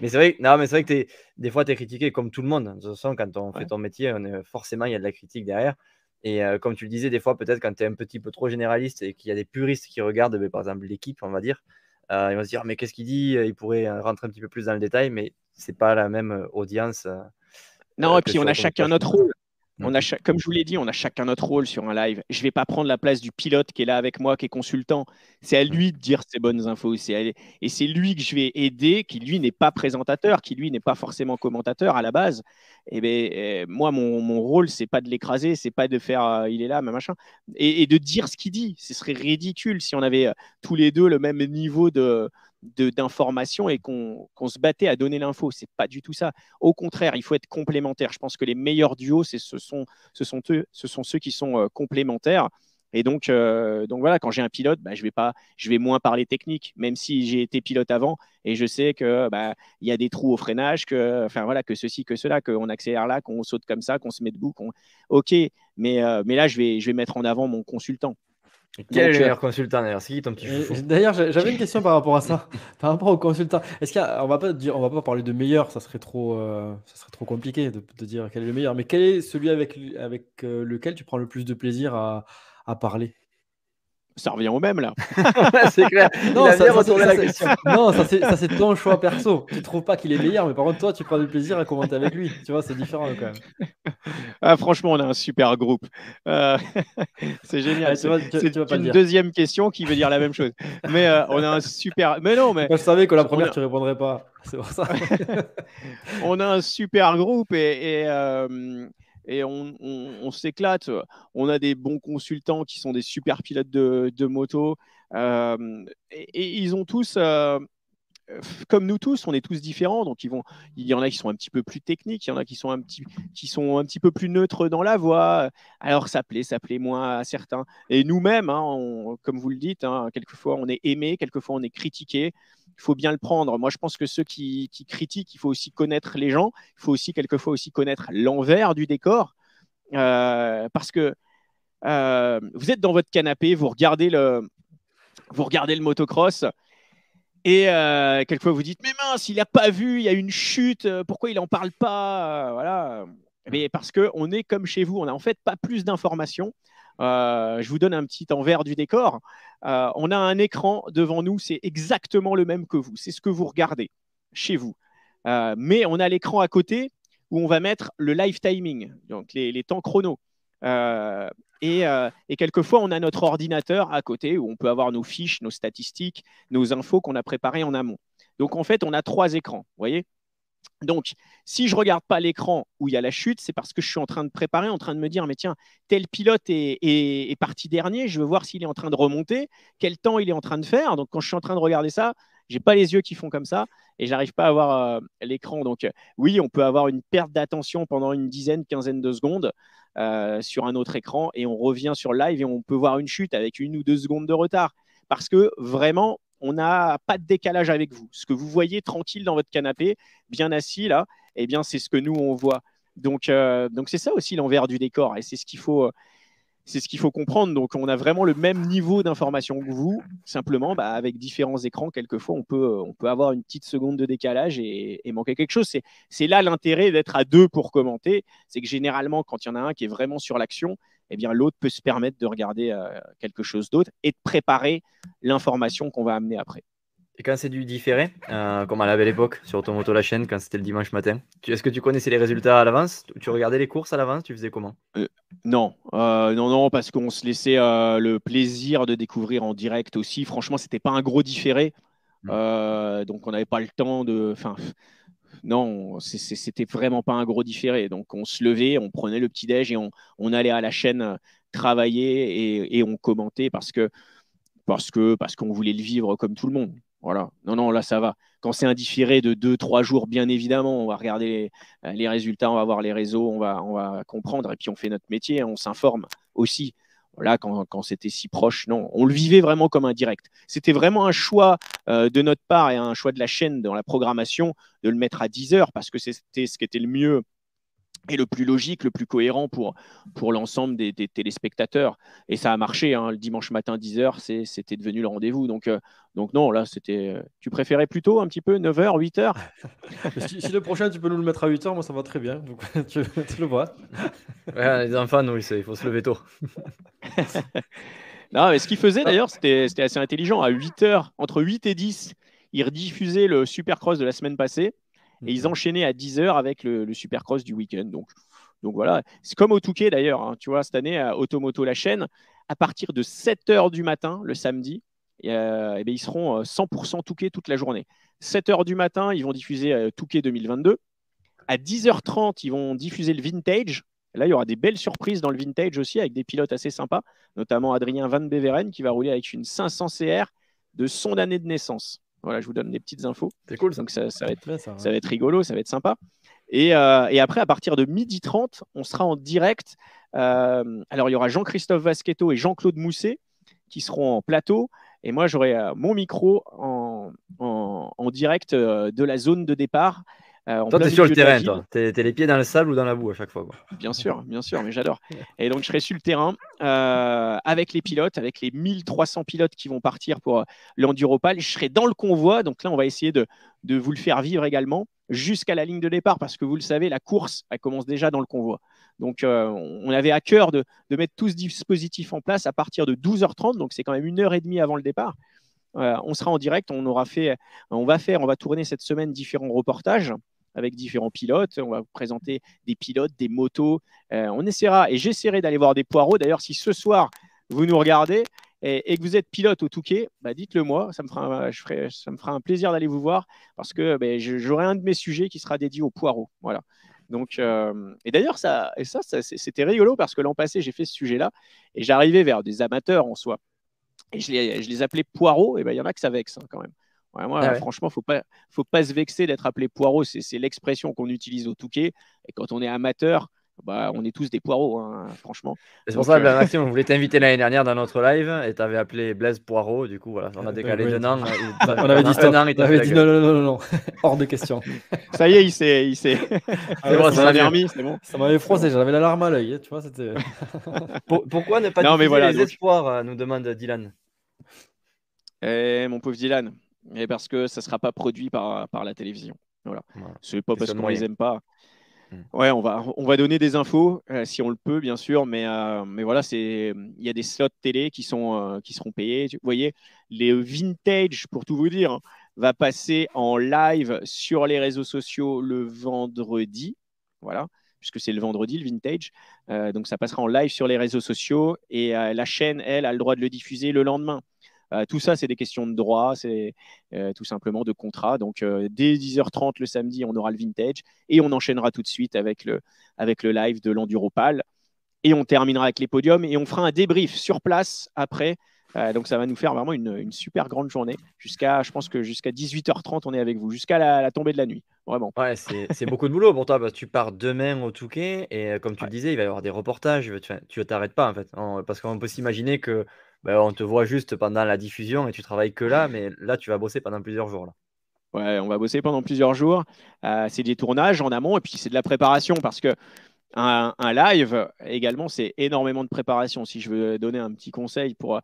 Speaker 1: Mais c'est vrai, non, mais c'est vrai que des fois, tu es critiqué comme tout le monde. De toute façon, quand on fait ton métier, forcément, il y a de la critique derrière. Et euh, comme tu le disais, des fois, peut-être quand tu es un petit peu trop généraliste et qu'il y a des puristes qui regardent, ben, par exemple, l'équipe, on va dire, euh, ils vont se dire, mais qu'est-ce qu'il dit? Il pourrait euh, rentrer un petit peu plus dans le détail, mais c'est pas la même audience.
Speaker 3: non, et puis on a chacun notre rôle. On a comme je vous l'ai dit, on a chacun notre rôle sur un live. Je ne vais pas prendre la place du pilote qui est là avec moi, qui est consultant. C'est à lui de dire ses bonnes infos. Et c'est lui que je vais aider, qui lui n'est pas présentateur, qui lui n'est pas forcément commentateur à la base. Et eh ben, eh, moi, mon, mon rôle, c'est pas de l'écraser, c'est pas de faire euh, il est là, machin, et, et de dire ce qu'il dit. Ce serait ridicule si on avait euh, tous les deux le même niveau de, d'informations et qu'on se battait à donner l'info. C'est pas du tout ça. Au contraire, il faut être complémentaire. Je pense que les meilleurs duos, ce sont, ce, sont eux, ce sont ceux qui sont euh, complémentaires. Et donc, euh, donc voilà, quand j'ai un pilote, bah, je vais pas, je vais moins parler technique, même si j'ai été pilote avant et je sais que bah, il y a des trous au freinage, que, enfin voilà, que ceci, que cela, qu'on accélère là, qu'on saute comme ça, qu'on se met debout, ok. Mais, euh, mais là, je vais, je vais mettre en avant mon consultant.
Speaker 1: Quel est le meilleur consultant d'ailleurs C'est qui ton petit chouchou
Speaker 2: D'ailleurs, j'avais une question par rapport à ça, par rapport au consultant. Est-ce qu'on va pas dire, on va pas parler de meilleur, ça serait trop, euh, ça serait trop compliqué de, dire quel est le meilleur. Mais quel est celui avec, avec euh, lequel tu prends le plus de plaisir à, à parler?
Speaker 3: Ça revient au même là.
Speaker 1: c'est clair.
Speaker 2: Non, ça, non, ça c'est ton choix perso. Tu trouves pas qu'il est meilleur, mais par contre toi tu prends du plaisir à commenter avec lui. Tu vois, c'est différent quand même.
Speaker 3: Ah, franchement, on a un super groupe. Euh, c'est génial. c'est une deuxième question qui veut dire la même chose. Mais euh, on a un super. Mais non, mais.
Speaker 2: je savais que la première tu répondrais pas. C'est pour ça.
Speaker 3: on a un super groupe et. et euh, et on, s'éclate. On a des bons consultants qui sont des super pilotes de, moto. Euh, et, ils ont tous, euh, comme nous tous, on est tous différents. Donc il y en a qui sont un petit peu plus techniques, il y en a qui sont un petit, qui sont un petit peu plus neutres dans la voix. Alors ça plaît, ça plaît moins à certains. Et nous-mêmes, hein, comme vous le dites, hein, quelquefois on est aimé, quelquefois on est critiqué il faut bien le prendre. Moi, je pense que ceux qui, critiquent, il faut aussi connaître les gens. Il faut aussi quelquefois aussi connaître l'envers du décor. Euh, parce que euh, vous êtes dans votre canapé, vous regardez le, vous regardez le motocross. Et euh, quelquefois vous dites mais mince il n'a pas vu il y a une chute pourquoi il n'en parle pas voilà mais parce que on est comme chez vous on n'a en fait pas plus d'informations euh, je vous donne un petit envers du décor. Euh, on a un écran devant nous, c'est exactement le même que vous. C'est ce que vous regardez chez vous. Euh, mais on a l'écran à côté où on va mettre le live timing, donc les, temps chrono. Et, et, quelquefois, on a notre ordinateur à côté où on peut avoir nos fiches, nos statistiques, nos infos qu'on a préparées en amont. Donc, en fait, on a trois écrans. Vous voyez? Donc, si je ne regarde pas l'écran où il y a la chute, c'est parce que je suis en train de préparer, en train de me dire, mais tiens, tel pilote est, parti dernier, je veux voir s'il est en train de remonter, quel temps il est en train de faire. Donc, quand je suis en train de regarder ça, je n'ai pas les yeux qui font comme ça et j'arrive pas à voir euh, l'écran. Donc, oui, on peut avoir une perte d'attention pendant une dizaine, quinzaine de secondes euh, sur un autre écran et on revient sur live et on peut voir une chute avec une ou deux secondes de retard parce que vraiment, on n'a pas de décalage avec vous. Ce que vous voyez tranquille dans votre canapé, bien assis là, eh bien c'est ce que nous on voit. Donc euh, donc c'est ça aussi l'envers du décor et c'est ce qu'il faut c'est ce qu'il faut comprendre. Donc on a vraiment le même niveau d'information que vous, simplement bah, avec différents écrans. Quelquefois on peut on peut avoir une petite seconde de décalage et, manquer quelque chose. C'est là l'intérêt d'être à deux pour commenter. C'est que généralement quand il y en a un qui est vraiment sur l'action, eh bien l'autre peut se permettre de regarder euh, quelque chose d'autre et de préparer l'information qu'on va amener après.
Speaker 1: Et quand c'est du différé, euh, comme à la belle époque sur Automoto la chaîne, quand c'était le dimanche matin, est-ce que tu connaissais les résultats à l'avance? Tu regardais les courses à l'avance? Tu faisais comment?
Speaker 3: Euh, Non, non, non, parce qu'on se laissait le plaisir de découvrir en direct aussi. Franchement, c'était pas un gros différé, mmh. donc on n'avait pas le temps de. Enfin, non, c'était vraiment pas un gros différé. Donc on se levait, on prenait le petit déj et on, allait à la chaîne euh, travailler et, on commentait parce que parce que parce qu'on voulait le vivre comme tout le monde. Voilà. Non, non, là ça va. Quand c'est un différé de 2-3 jours, bien évidemment, on va regarder les, résultats, on va voir les réseaux, on va, comprendre et puis on fait notre métier, on s'informe aussi. Voilà, quand, c'était si proche, non, on le vivait vraiment comme un direct. C'était vraiment un choix euh, de notre part et un choix de la chaîne dans la programmation de le mettre à 10 heures parce que c'était ce qui était le mieux et le plus logique, le plus cohérent pour, pour l'ensemble des, téléspectateurs. Et ça a marché, hein, le dimanche matin 10h, c'était devenu le rendez-vous. Donc, euh, donc non, là, c'était... Euh, tu préférais plutôt un petit peu 9h, 8h
Speaker 2: si, le prochain, tu peux nous le mettre à 8h, moi, ça va très bien. Donc, tu, le vois.
Speaker 1: les enfants, oui, il faut se lever tôt.
Speaker 3: non, mais ce qu'il faisait, d'ailleurs, c'était assez intelligent. À 8h, entre 8 et 10, il rediffusait le Supercross de la semaine passée. Et ils enchaînaient à 10 heures avec le, Supercross du week-end. Donc, Donc voilà, c'est comme au Touquet d'ailleurs. Hein. tu vois, cette année, à Automoto, la chaîne, à partir de 7 h du matin, le samedi, euh, eh ben, ils seront 100% euh, Touquet toute la journée. 7 h du matin, ils vont diffuser euh, Touquet 2022. À 10h30, ils vont diffuser le vintage. Là, il y aura des belles surprises dans le vintage aussi, avec des pilotes assez sympas, notamment Adrien Van Beveren qui va rouler avec une 500 CR de son année de naissance. Voilà, je vous donne des petites infos.
Speaker 1: C'est cool.
Speaker 3: Donc ça, va être, ça, va être rigolo, ça va être sympa. Et, après, à partir de 12h30, on sera en direct. alors, il y aura Jean-Christophe Vasquetto et Jean-Claude Mousset qui seront en plateau. Et moi, j'aurai euh, mon micro en, en, direct euh, de la zone de départ.
Speaker 1: Euh, toi, tu es sur le terrain, toi. Tu es, les pieds dans le sable ou dans la boue à chaque fois.
Speaker 3: Bien sûr, bien sûr, mais j'adore. Et donc, je serai sur le terrain avec les pilotes, avec les 1300 pilotes qui vont partir pour l'Enduropal. Je serai dans le convoi. Donc là, on va essayer de, de vous le faire vivre également jusqu'à la ligne de départ parce que vous le savez, la course, elle commence déjà dans le convoi. Donc, euh, on avait à cœur de, mettre tout ce dispositif en place à partir de 12h30. Donc, c'est quand même une heure et demie avant le départ. Euh, on sera en direct. On aura fait, on va faire, on va tourner cette semaine différents reportages avec différents pilotes. On va vous présenter des pilotes, des motos. Euh, on essaiera et j'essaierai d'aller voir des poireaux. D'ailleurs, si ce soir vous nous regardez et, que vous êtes pilote au Touquet, bah dites-le moi. Ça me fera, je ferai, ça me fera un plaisir d'aller vous voir parce que ben, j'aurai un de mes sujets qui sera dédié aux poireaux. Voilà. Donc, euh, et d'ailleurs, ça, ça, c'était rigolo parce que l'an passé, j'ai fait ce sujet-là et j'arrivais vers des amateurs en soi. Et je les, je les appelais poireaux, et ben il y en a que ça vexe hein, quand même. Moi, ah franchement, faut pas, faut pas se vexer d'être appelé poireau. C'est l'expression qu'on utilise au Touquet. Et quand on est amateur, bah, on est tous des poireaux, hein, franchement.
Speaker 1: C'est pour ça, que euh, Maxime, on voulait t'inviter l'année dernière dans notre live et tu avais appelé Blaise Poireau. Du coup, voilà, on a décalé d'un an.
Speaker 2: on avait dit, un an, il avait dit non, non, non, non, hors de question.
Speaker 3: ça y est, il s'est. Il s'est...
Speaker 2: c'est bon, ça m'avait remis, c'est bon. Ça m'avait froissé, j'avais l'alarme à l'œil. Tu vois, c'était...
Speaker 1: pourquoi ne pas non, mais voilà, les espoirs euh, nous demande Dylan.
Speaker 3: Eh, mon pauvre Dylan, et parce que ça ne sera pas produit par, par la télévision. Voilà. voilà. C'est pas parce qu'on les aime pas. Mm. Ouais, on va, on va donner des infos euh, si on le peut, bien sûr, mais, euh, mais voilà, c'est, il y a des slots télé qui, sont, euh, qui seront payés. Vous voyez, les vintage, pour tout vous dire, va passer en live sur les réseaux sociaux le vendredi. Voilà, puisque c'est le vendredi, le vintage. donc ça passera en live sur les réseaux sociaux et la chaîne, elle, a le droit de le diffuser le lendemain. Euh, tout ça, c'est des questions de droit, c'est euh, tout simplement de contrat. Donc, euh, dès 10h30 le samedi, on aura le vintage et on enchaînera tout de suite avec le, avec le live de l'Enduropal. Et on terminera avec les podiums et on fera un débrief sur place après. donc, ça va nous faire vraiment une, super grande journée. Jusqu'à, je pense que jusqu'à 18h30, on est avec vous, jusqu'à la, tombée de la nuit. Vraiment.
Speaker 1: Ouais, c'est beaucoup de boulot pour toi parce que tu pars demain au Touquet et comme tu le disais, il va y avoir des reportages. Tu ne t'arrêtes pas en fait. Parce qu'on peut s'imaginer que ben, on te voit juste pendant la diffusion et tu travailles que là, mais là, tu vas bosser pendant plusieurs jours. Là.
Speaker 3: Ouais, on va bosser pendant plusieurs jours. Euh, c'est des tournages en amont et puis c'est de la préparation parce que un, live également, c'est énormément de préparation. Si je veux donner un petit conseil pour,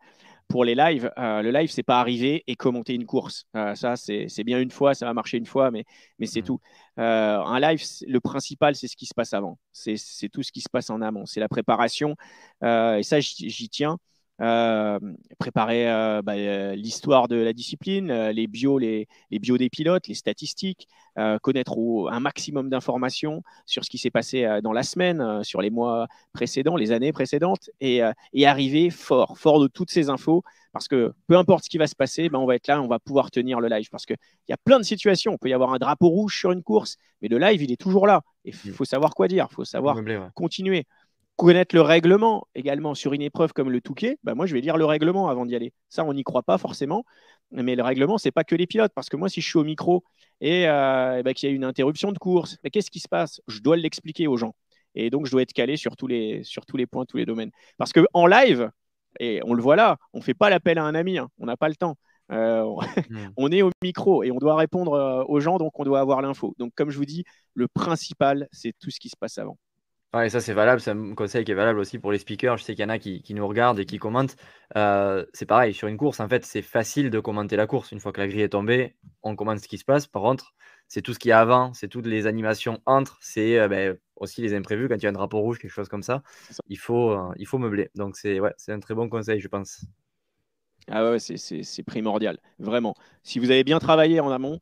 Speaker 3: pour les lives, euh, le live, c'est pas arriver et commenter une course. Euh, ça, c'est bien une fois, ça va marcher une fois, mais, mais c'est mmh. tout. un live, le principal, c'est ce qui se passe avant. C'est tout ce qui se passe en amont. C'est la préparation. et ça, j'y tiens. Euh, préparer euh, bah, euh, l'histoire de la discipline, les bios, les, les bios des pilotes, les statistiques, connaître un maximum d'informations sur ce qui s'est passé dans la semaine, sur les mois précédents, les années précédentes, et, et, arriver fort, fort de toutes ces infos, parce que peu importe ce qui va se passer, ben on va être là, on va pouvoir tenir le live, parce qu'il y a plein de situations, on peut y avoir un drapeau rouge sur une course, mais le live, il est toujours là, il mm. faut savoir quoi dire, il faut savoir continuer connaître le règlement également sur une épreuve comme le Touquet, bah moi je vais lire le règlement avant d'y aller. Ça, on n'y croit pas forcément. Mais le règlement, c'est pas que les pilotes. Parce que moi, si je suis au micro et, euh, bah, qu'il y a une interruption de course, bah, qu'est-ce qui se passe? Je dois l'expliquer aux gens. Et donc, je dois être calé sur tous les, sur tous les points, tous les domaines. Parce qu'en live, et on le voit là, on ne fait pas l'appel à un ami, hein. on n'a pas le temps. Euh, hmm. on est au micro et on doit répondre euh, aux gens, donc on doit avoir l'info. Donc, comme je vous dis, le principal, c'est tout ce qui se passe avant.
Speaker 1: Ouais, ça c'est valable, c'est un conseil qui est valable aussi pour les speakers. Je sais qu'il y en a qui, nous regardent et qui commentent. Euh, c'est pareil, sur une course, en fait, c'est facile de commenter la course. Une fois que la grille est tombée, on commente ce qui se passe. Par contre, c'est tout ce qui est avant, c'est toutes les animations entre, c'est euh, ben, aussi les imprévus quand il y a un drapeau rouge, quelque chose comme ça. Il faut, euh, il faut meubler. Donc c'est ouais, un très bon conseil, je pense.
Speaker 3: Ah ouais, c'est primordial, vraiment. Si vous avez bien travaillé en amont,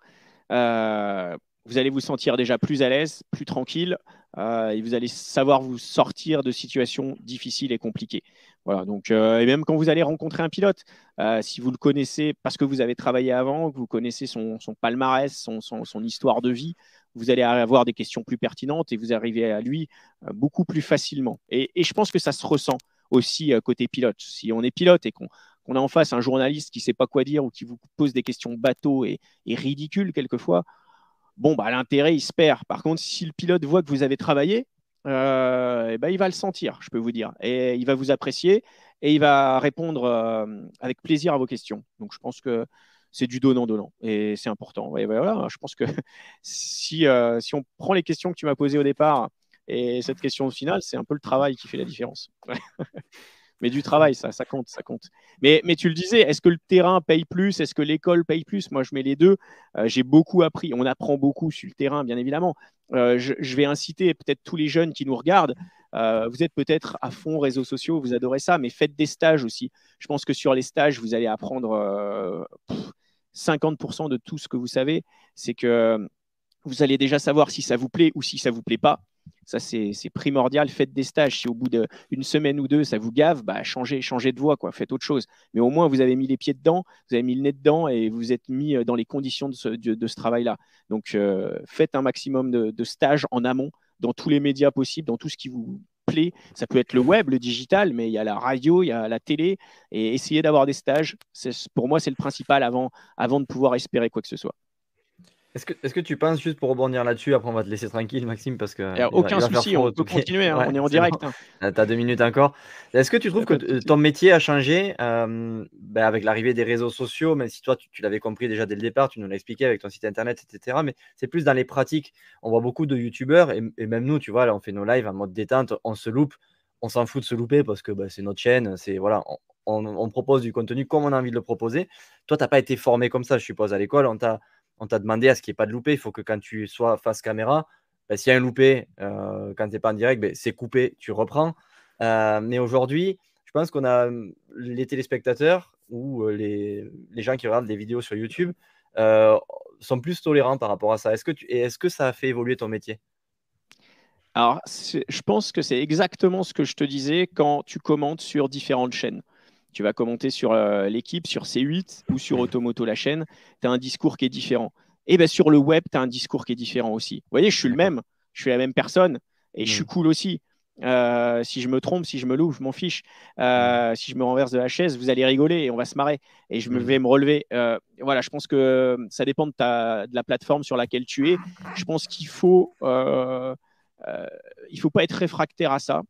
Speaker 3: vous allez vous sentir déjà plus à l'aise, plus tranquille, euh, et vous allez savoir vous sortir de situations difficiles et compliquées. Voilà, donc, euh, et même quand vous allez rencontrer un pilote, euh, si vous le connaissez parce que vous avez travaillé avant, que vous connaissez son, palmarès, son, histoire de vie, vous allez avoir des questions plus pertinentes et vous arrivez à lui beaucoup plus facilement. Et, je pense que ça se ressent aussi côté pilote. Si on est pilote et qu'on a en face un journaliste qui ne sait pas quoi dire ou qui vous pose des questions bateaux et, et ridicules quelquefois, bon, bah, l'intérêt, il se perd. Par contre, si le pilote voit que vous avez travaillé, euh, eh ben, il va le sentir, je peux vous dire. Et il va vous apprécier et il va répondre euh, avec plaisir à vos questions. Donc, je pense que c'est du donnant-donnant et c'est important. Et voilà, je pense que si, euh, si on prend les questions que tu m'as posées au départ et cette question au final, c'est un peu le travail qui fait la différence. mais du travail, ça, compte, ça compte. Mais, mais tu le disais, est-ce que le terrain paye plus? Est-ce que l'école paye plus? Moi, je mets les deux. Euh, j'ai beaucoup appris. On apprend beaucoup sur le terrain, bien évidemment. Euh, je, vais inciter peut-être tous les jeunes qui nous regardent. Euh, vous êtes peut-être à fond réseaux sociaux, vous adorez ça, mais faites des stages aussi. Je pense que sur les stages, vous allez apprendre 50% de tout ce que vous savez. C'est que vous allez déjà savoir si ça vous plaît ou si ça vous plaît pas. Ça, c'est primordial. Faites des stages. Si au bout d'une semaine ou deux, ça vous gave, bah, changez, de voie, quoi. faites autre chose. Mais au moins, vous avez mis les pieds dedans, vous avez mis le nez dedans et vous êtes mis euh, dans les conditions de ce, travail-là. Donc, euh, faites un maximum de, stages en amont, dans tous les médias possibles, dans tout ce qui vous plaît. Ça peut être le web, le digital, mais il y a la radio, il y a la télé. Et essayez d'avoir des stages. Pour moi, c'est le principal avant de pouvoir espérer quoi que ce soit.
Speaker 1: Est-ce que, est que, tu penses, juste pour rebondir là-dessus, après on va te laisser tranquille, Maxime, parce que.
Speaker 3: Il a aucun souci, on peut continuer, hein, on est en direct. Hein.
Speaker 1: Tu as deux minutes encore. Est-ce que tu trouves que ton métier a changé euh, ben, avec l'arrivée des réseaux sociaux, même si toi tu, l'avais compris déjà dès le départ, tu nous l'as expliqué avec ton site internet, etc. Mais c'est plus dans les pratiques. On voit beaucoup de youtubeurs, et, même nous, tu vois, là on fait nos lives en mode détente, on se loupe, on s'en fout de se louper parce que ben, c'est notre chaîne, c'est voilà, on, on, propose du contenu comme on a envie de le proposer. Toi, tu n'as pas été formé comme ça, je suppose, à l'école, on t'a on t'a demandé à ce qu'il n'y ait pas de loupé. Il faut que quand tu sois face caméra, ben, s'il y a un loupé, euh, quand tu n'es pas en direct, ben, c'est coupé, tu reprends. Euh, mais aujourd'hui, je pense qu'on a les téléspectateurs ou euh, les, gens qui regardent des vidéos sur YouTube sont plus tolérants par rapport à ça. Est-ce que, est que ça a fait évoluer ton métier?
Speaker 3: Alors, je pense que c'est exactement ce que je te disais quand tu commentes sur différentes chaînes tu vas commenter sur euh, l'équipe, sur C8 ou sur Automoto la chaîne, tu as un discours qui est différent. Et bien sur le web, tu as un discours qui est différent aussi. Vous voyez, je suis le même, je suis la même personne et je suis mm. cool aussi. Euh, si je me trompe, si je me loupe, je m'en fiche. Euh, si je me renverse de la chaise, vous allez rigoler et on va se marrer et je me mm. vais me relever. voilà, je pense que ça dépend de, ta, de la plateforme sur laquelle tu es. Je pense qu'il faut, il faut pas être réfractaire à ça.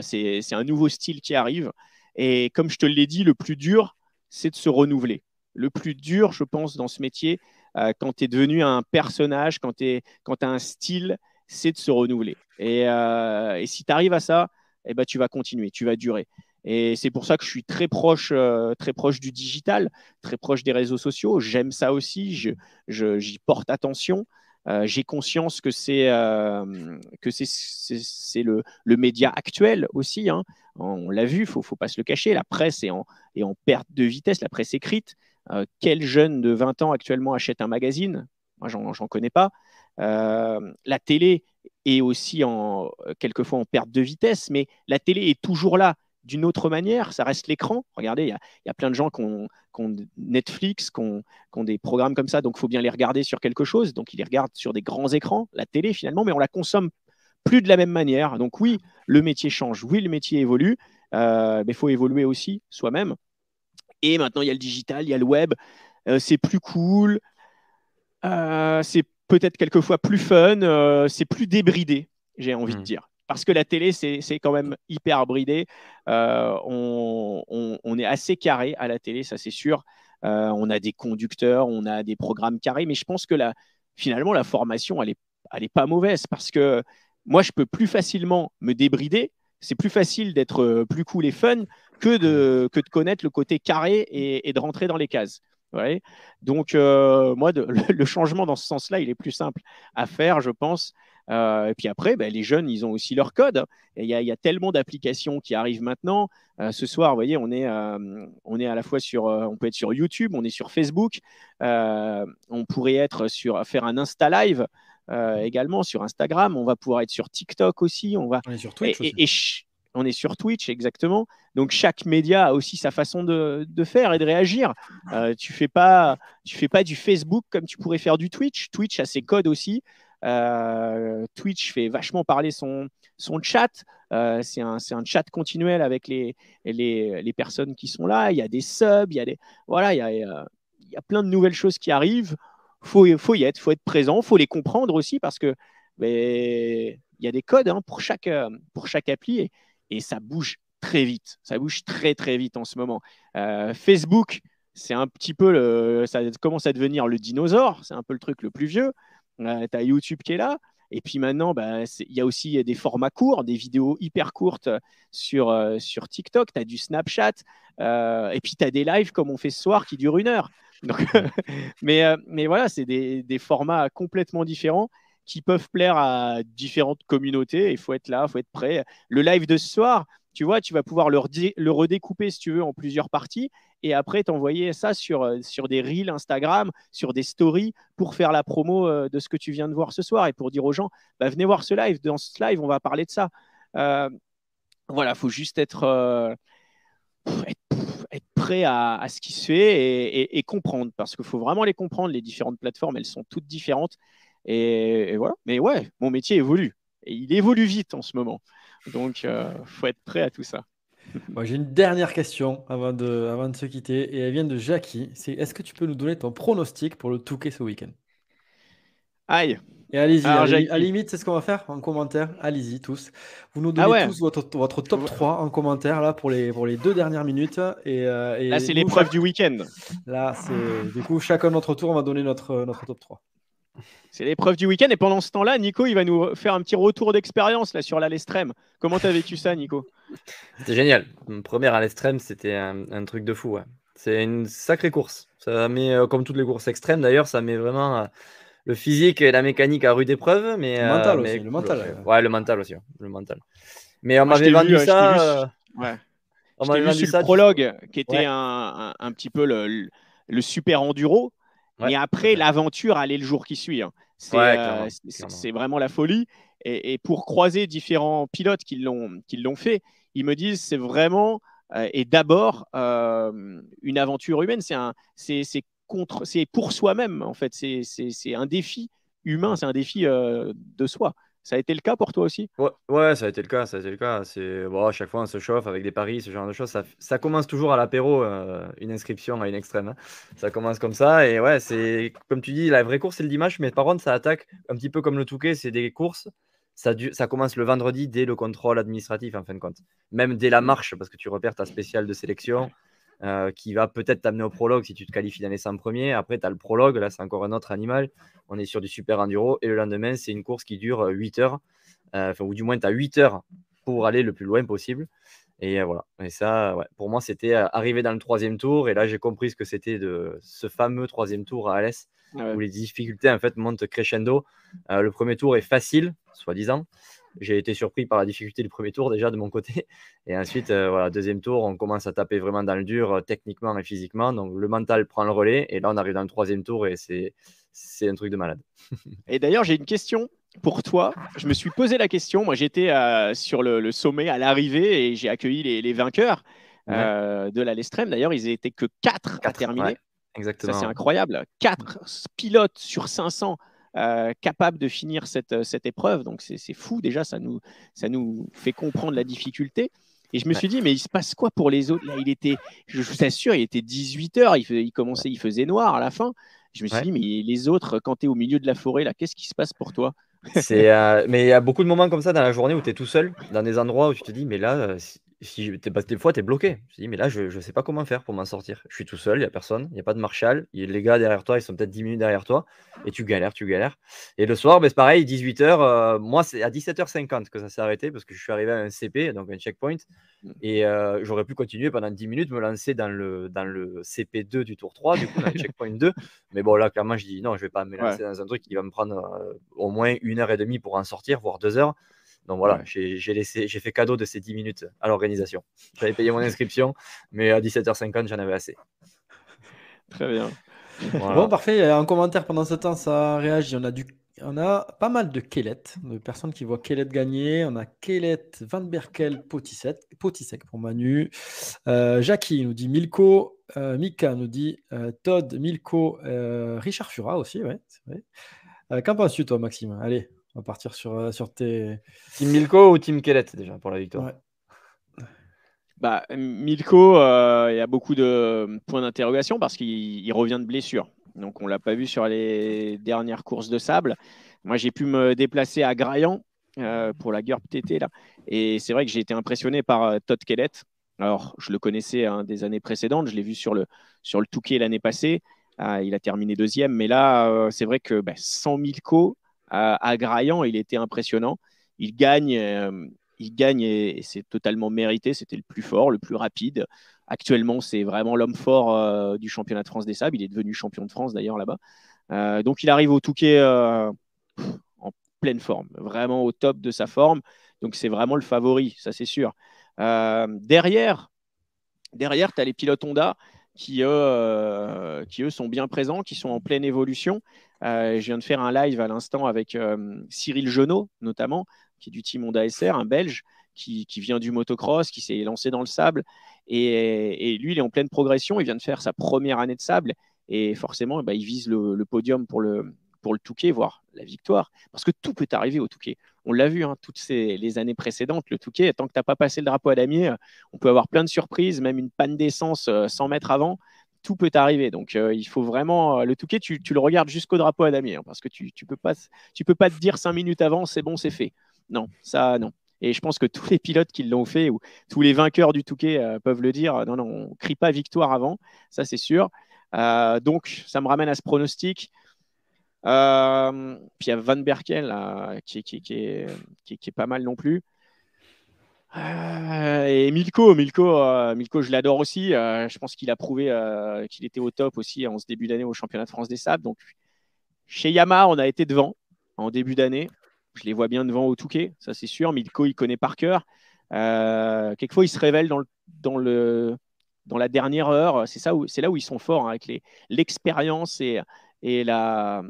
Speaker 3: c'est un nouveau style qui arrive. Et comme je te l'ai dit, le plus dur, c'est de se renouveler. Le plus dur, je pense, dans ce métier, euh, quand tu es devenu un personnage, quand tu as un style, c'est de se renouveler. Et, euh, si tu arrives à ça, eh ben, tu vas continuer, tu vas durer. Et c'est pour ça que je suis très proche, euh, très proche du digital, très proche des réseaux sociaux. J'aime ça aussi, j'y porte attention. Euh, j'ai conscience que c'est euh, que c'est le, le, média actuel aussi. Hein. On l'a vu, faut, faut pas se le cacher. La presse est en, est en perte de vitesse, la presse écrite. Euh, quel jeune de 20 ans actuellement achète un magazine? Moi, j'en connais pas. la télé est aussi en, quelquefois en perte de vitesse, mais la télé est toujours là d'une autre manière, ça reste l'écran. Regardez, il y, a plein de gens qui ont, Netflix, qui ont, des programmes comme ça, donc il faut bien les regarder sur quelque chose. Donc ils les regardent sur des grands écrans, la télé finalement, mais on la consomme plus de la même manière. Donc oui, le métier change, oui, le métier évolue, euh, mais il faut évoluer aussi soi-même. Et maintenant, il y a le digital, il y a le web, euh, c'est plus cool, euh, c'est peut-être quelquefois plus fun, c'est plus débridé, j'ai envie de mmh. dire parce que la télé, c'est quand même hyper bridé. Euh, on, est assez carré à la télé, ça c'est sûr. Euh, on a des conducteurs, on a des programmes carrés, mais je pense que finalement, la formation, elle n'est est pas mauvaise parce que moi, je peux plus facilement me débrider. C'est plus facile d'être euh, plus cool et fun que de, que de connaître le côté carré et, de rentrer dans les cases. Donc, moi, le, changement dans ce sens-là, il est plus simple à faire, je pense. Euh, et puis après, ben, les jeunes, ils ont aussi leur code. Il y, a tellement d'applications qui arrivent maintenant. Euh, ce soir, vous voyez, on est, euh, on est à la fois sur, on peut être sur YouTube, on est sur Facebook, on pourrait être sur faire un Insta Live. également, sur Instagram. On va pouvoir être sur TikTok aussi. On va.
Speaker 2: On est sur Twitch
Speaker 3: et, aussi. On est sur Twitch, exactement. Donc chaque média a aussi sa façon de, faire et de réagir. tu fais pas, tu fais pas du Facebook comme tu pourrais faire du Twitch. Twitch a ses codes aussi. Twitch fait vachement parler son, chat. c'est un, chat continuel avec les, personnes qui sont là. Il y a des subs, il y a des voilà, il y a, plein de nouvelles choses qui arrivent. Faut, faut y être, faut être présent, faut les comprendre aussi parce que il y a des codes hein, pour, chaque, euh, appli et, ça bouge très vite. Ça bouge très très vite en ce moment. Euh, Facebook, c'est un petit peu le, ça commence à devenir le dinosaure. C'est un peu le truc le plus vieux. Euh, tu as YouTube qui est là. Et puis maintenant, bah, il y a aussi des formats courts, des vidéos hyper courtes sur, sur TikTok. Tu as du Snapchat. et puis tu as des lives comme on fait ce soir qui durent une heure. mais, euh, mais voilà, c'est des, des, formats complètement différents qui peuvent plaire à différentes communautés. Il faut être là, il faut être prêt. Le live de ce soir, tu vois, tu vas pouvoir le, redécouper si tu veux en plusieurs parties et après t'envoyer ça sur, euh, sur des reels Instagram, sur des stories pour faire la promo euh, de ce que tu viens de voir ce soir et pour dire aux gens, bah, venez voir ce live. Dans ce live, on va parler de ça. voilà, il faut juste être, être être prêt à, ce qui se fait et, comprendre, parce qu'il faut vraiment les comprendre. Les différentes plateformes, elles sont toutes différentes. Et, voilà. Mais ouais, mon métier évolue. Et il évolue vite en ce moment. Donc, il euh, faut être prêt à tout ça.
Speaker 2: Moi, j'ai une dernière question avant de, avant de se quitter. Et elle vient de Jackie. C'est est-ce que tu peux nous donner ton pronostic pour le Touquet ce week-end?
Speaker 3: Aïe,
Speaker 2: et allez-y, à la limite, c'est ce qu'on va faire en commentaire. Allez-y tous. Vous nous donnez ah tous votre, votre, top 3 en commentaire là pour les, pour les deux dernières minutes. Et, euh, et
Speaker 3: là, c'est l'épreuve du week-end.
Speaker 2: Là, c'est du coup, chacun notre tour, on va donner notre, notre top 3.
Speaker 3: C'est l'épreuve du week-end. Et pendant ce temps-là, Nico, il va nous faire un petit retour d'expérience là sur l'extrême. Comment tu as vécu ça, Nico?
Speaker 1: C'était génial. Mon premier à l'extrême, c'était un, truc de fou. C'est une sacrée course. Ça met, euh, comme toutes les courses extrêmes d'ailleurs, ça met vraiment. Euh, le physique et la mécanique à rude épreuve, mais
Speaker 2: le mental euh, aussi. le mental.
Speaker 1: Ouais, le mental aussi. Le mental. Mais on m'avait vendu ça.
Speaker 3: Euh, ouais. On m'avait vendu ça. Le prologue, qui était un, un, petit peu le, le super enduro. Et après, l'aventure allait le jour qui suit. Hein. Euh, c'est vraiment la folie. Et, et, pour croiser différents pilotes qui l'ont fait, ils me disent c'est vraiment et d'abord une aventure humaine. C'est contre, c'est pour soi-même en fait. C'est un défi humain, c'est un défi euh, de soi. Ça a été le cas pour toi aussi?
Speaker 1: Ouais, ça a été le cas. Ça a été le cas. C'est bon, à chaque fois on se chauffe avec des paris, ce genre de choses. Ça, ça commence toujours à l'apéro, euh, une inscription à une extrême. Hein. Ça commence comme ça et ouais, c'est comme tu dis, la vraie course c'est le dimanche, mais par contre ça attaque un petit peu comme le Touquet. C'est des courses. Ça, ça commence le vendredi dès le contrôle administratif en fin de compte. Même dès la marche parce que tu repères ta spéciale de sélection. Euh, qui va peut-être t'amener au prologue si tu te qualifies dans les 100 premiers. Après, tu as le prologue, là, c'est encore un autre animal. On est sur du super enduro. Et le lendemain, c'est une course qui dure 8 heures, euh, ou du moins, tu as 8 heures pour aller le plus loin possible. Et euh, voilà. Et ça, pour moi, c'était arrivé dans le troisième tour. Et là, j'ai compris ce que c'était de ce fameux troisième tour à Alès, où les difficultés en fait montent crescendo. le premier tour est facile, soi-disant j'ai été surpris par la difficulté du premier tour déjà de mon côté. Et ensuite, euh, voilà, deuxième tour, on commence à taper vraiment dans le dur euh, techniquement et physiquement. Donc le mental prend le relais. Et là, on arrive dans le troisième tour et c'est, c'est un truc de malade.
Speaker 3: et d'ailleurs, j'ai une question pour toi. Je me suis posé la question. Moi, j'étais euh, sur le, sommet à l'arrivée et j'ai accueilli les, vainqueurs de la Lestrem. D'ailleurs, ils n'étaient que 4 à terminer.
Speaker 1: exactement.
Speaker 3: Ça, c'est incroyable. 4 pilotes sur 500 euh, capable de finir cette, euh, cette épreuve. Donc c'est fou déjà, ça nous, ça nous fait comprendre la difficulté. Et je me suis dit, mais il se passe quoi pour les autres? Là, il était, je vous assure, il était 18 heures, il, il, commençait, il faisait noir à la fin. Je me suis dit, mais les autres, quand tu es au milieu de la forêt, là, qu'est-ce qui se passe pour toi?
Speaker 1: C'est euh, mais il y a beaucoup de moments comme ça dans la journée où tu es tout seul, dans des endroits où tu te dis, mais là, si des fois, tu es bloqué. Je dis, mais là, je ne sais pas comment faire pour m'en sortir. Je suis tout seul, il n'y a personne, il n'y a pas de marshal. les gars derrière toi, ils sont peut-être 10 minutes derrière toi. Et tu galères, tu galères. Et le soir, ben, c'est pareil, 18h. Euh, moi, c'est à 17h50 que ça s'est arrêté parce que je suis arrivé à un CP, donc un checkpoint. Mmh. Et euh, j'aurais pu continuer pendant 10 minutes, me lancer dans le, dans le CP2 du tour 3, du coup, dans le checkpoint 2. Mais bon, là, clairement, je dis non, je ne vais pas me lancer dans un truc qui va me prendre euh, au moins une heure et demie pour en sortir, voire deux heures. Donc voilà, j'ai fait cadeau de ces 10 minutes à l'organisation. J'avais payé mon inscription, mais à 17h50, j'en avais assez.
Speaker 3: Très bien.
Speaker 2: Bon, parfait. Un commentaire pendant ce temps, ça réagit. On a du on a pas mal de Kellet, de personnes qui voient Kellet gagner. On a Kellet, Van Berkel, Potisek, Potisek pour Manu. Euh, Jackie nous dit Milko. Euh, Mika nous dit euh, Todd, Milko, Richard Fura aussi, ouais, c'est vrai. Qu'en penses-tu, toi, Maxime? Allez, on va partir sur, sur tes.
Speaker 1: Team Milko ou Team Kellet déjà pour la victoire
Speaker 3: bah, Milko, il y a beaucoup de points d'interrogation parce qu'il revient de blessure. Donc, on ne l'a pas vu sur les dernières courses de sable. Moi, j'ai pu me déplacer à Graillan euh, pour la GURP TT. Là. Et c'est vrai que j'ai été impressionné par euh, Todd Kellett. Alors, je le connaissais hein, des années précédentes. Je l'ai vu sur le, sur le Touquet l'année passée. Ah, il a terminé deuxième. Mais là, euh, c'est vrai que 100 000 co à, Graillan, il était impressionnant. Il gagne, il gagne et c'est totalement mérité. C'était le plus fort, le plus rapide. Actuellement, c'est vraiment l'homme fort euh, du championnat de France des sables. Il est devenu champion de France d'ailleurs là-bas. Euh, donc il arrive au Touquet euh, en pleine forme, vraiment au top de sa forme. Donc c'est vraiment le favori, ça c'est sûr. derrière, derrière tu as les pilotes Honda qui eux, qui eux sont bien présents, qui sont en pleine évolution. je viens de faire un live à l'instant avec Cyril Genot, notamment, qui est du team Honda SR, un Belge, qui, vient du motocross, qui s'est lancé dans le sable. Et, lui, il est en pleine progression. Il vient de faire sa première année de sable. Et forcément, bah, il vise le, podium pour le, pour le Touquet, voire la victoire. Parce que tout peut arriver au Touquet. On l'a vu hein, toutes les années précédentes, le Touquet, tant que tu n'as pas passé le drapeau à damier, on peut avoir plein de surprises, même une panne d'essence 100 euh, mètres avant. Tout peut arriver. Donc, euh, il faut vraiment. Euh, le Touquet, tu, le regardes jusqu'au drapeau à damier. Hein, parce que tu ne peux, pas, tu peux pas te dire cinq minutes avant, c'est bon, c'est fait. Non, ça, non. Et je pense que tous les pilotes qui l'ont fait, ou tous les vainqueurs du Touquet peuvent le dire, non, non, on ne crie pas victoire avant, ça c'est sûr. Donc, ça me ramène à ce pronostic. Euh, puis il y a Van Berkel qui, est, pas mal non plus. et Milko, Milko, Milko je l'adore aussi. je pense qu'il a prouvé qu'il était au top aussi en ce début d'année au championnat de France des sables. Donc, chez Yamaha, on a été devant en début d'année. Je les vois bien devant au Touquet, ça c'est sûr. Milko, il connaît par cœur. Euh, quelquefois, il se révèle dans, la dernière heure. C'est, c'est là où ils sont forts, hein, avec l'expérience et, et la,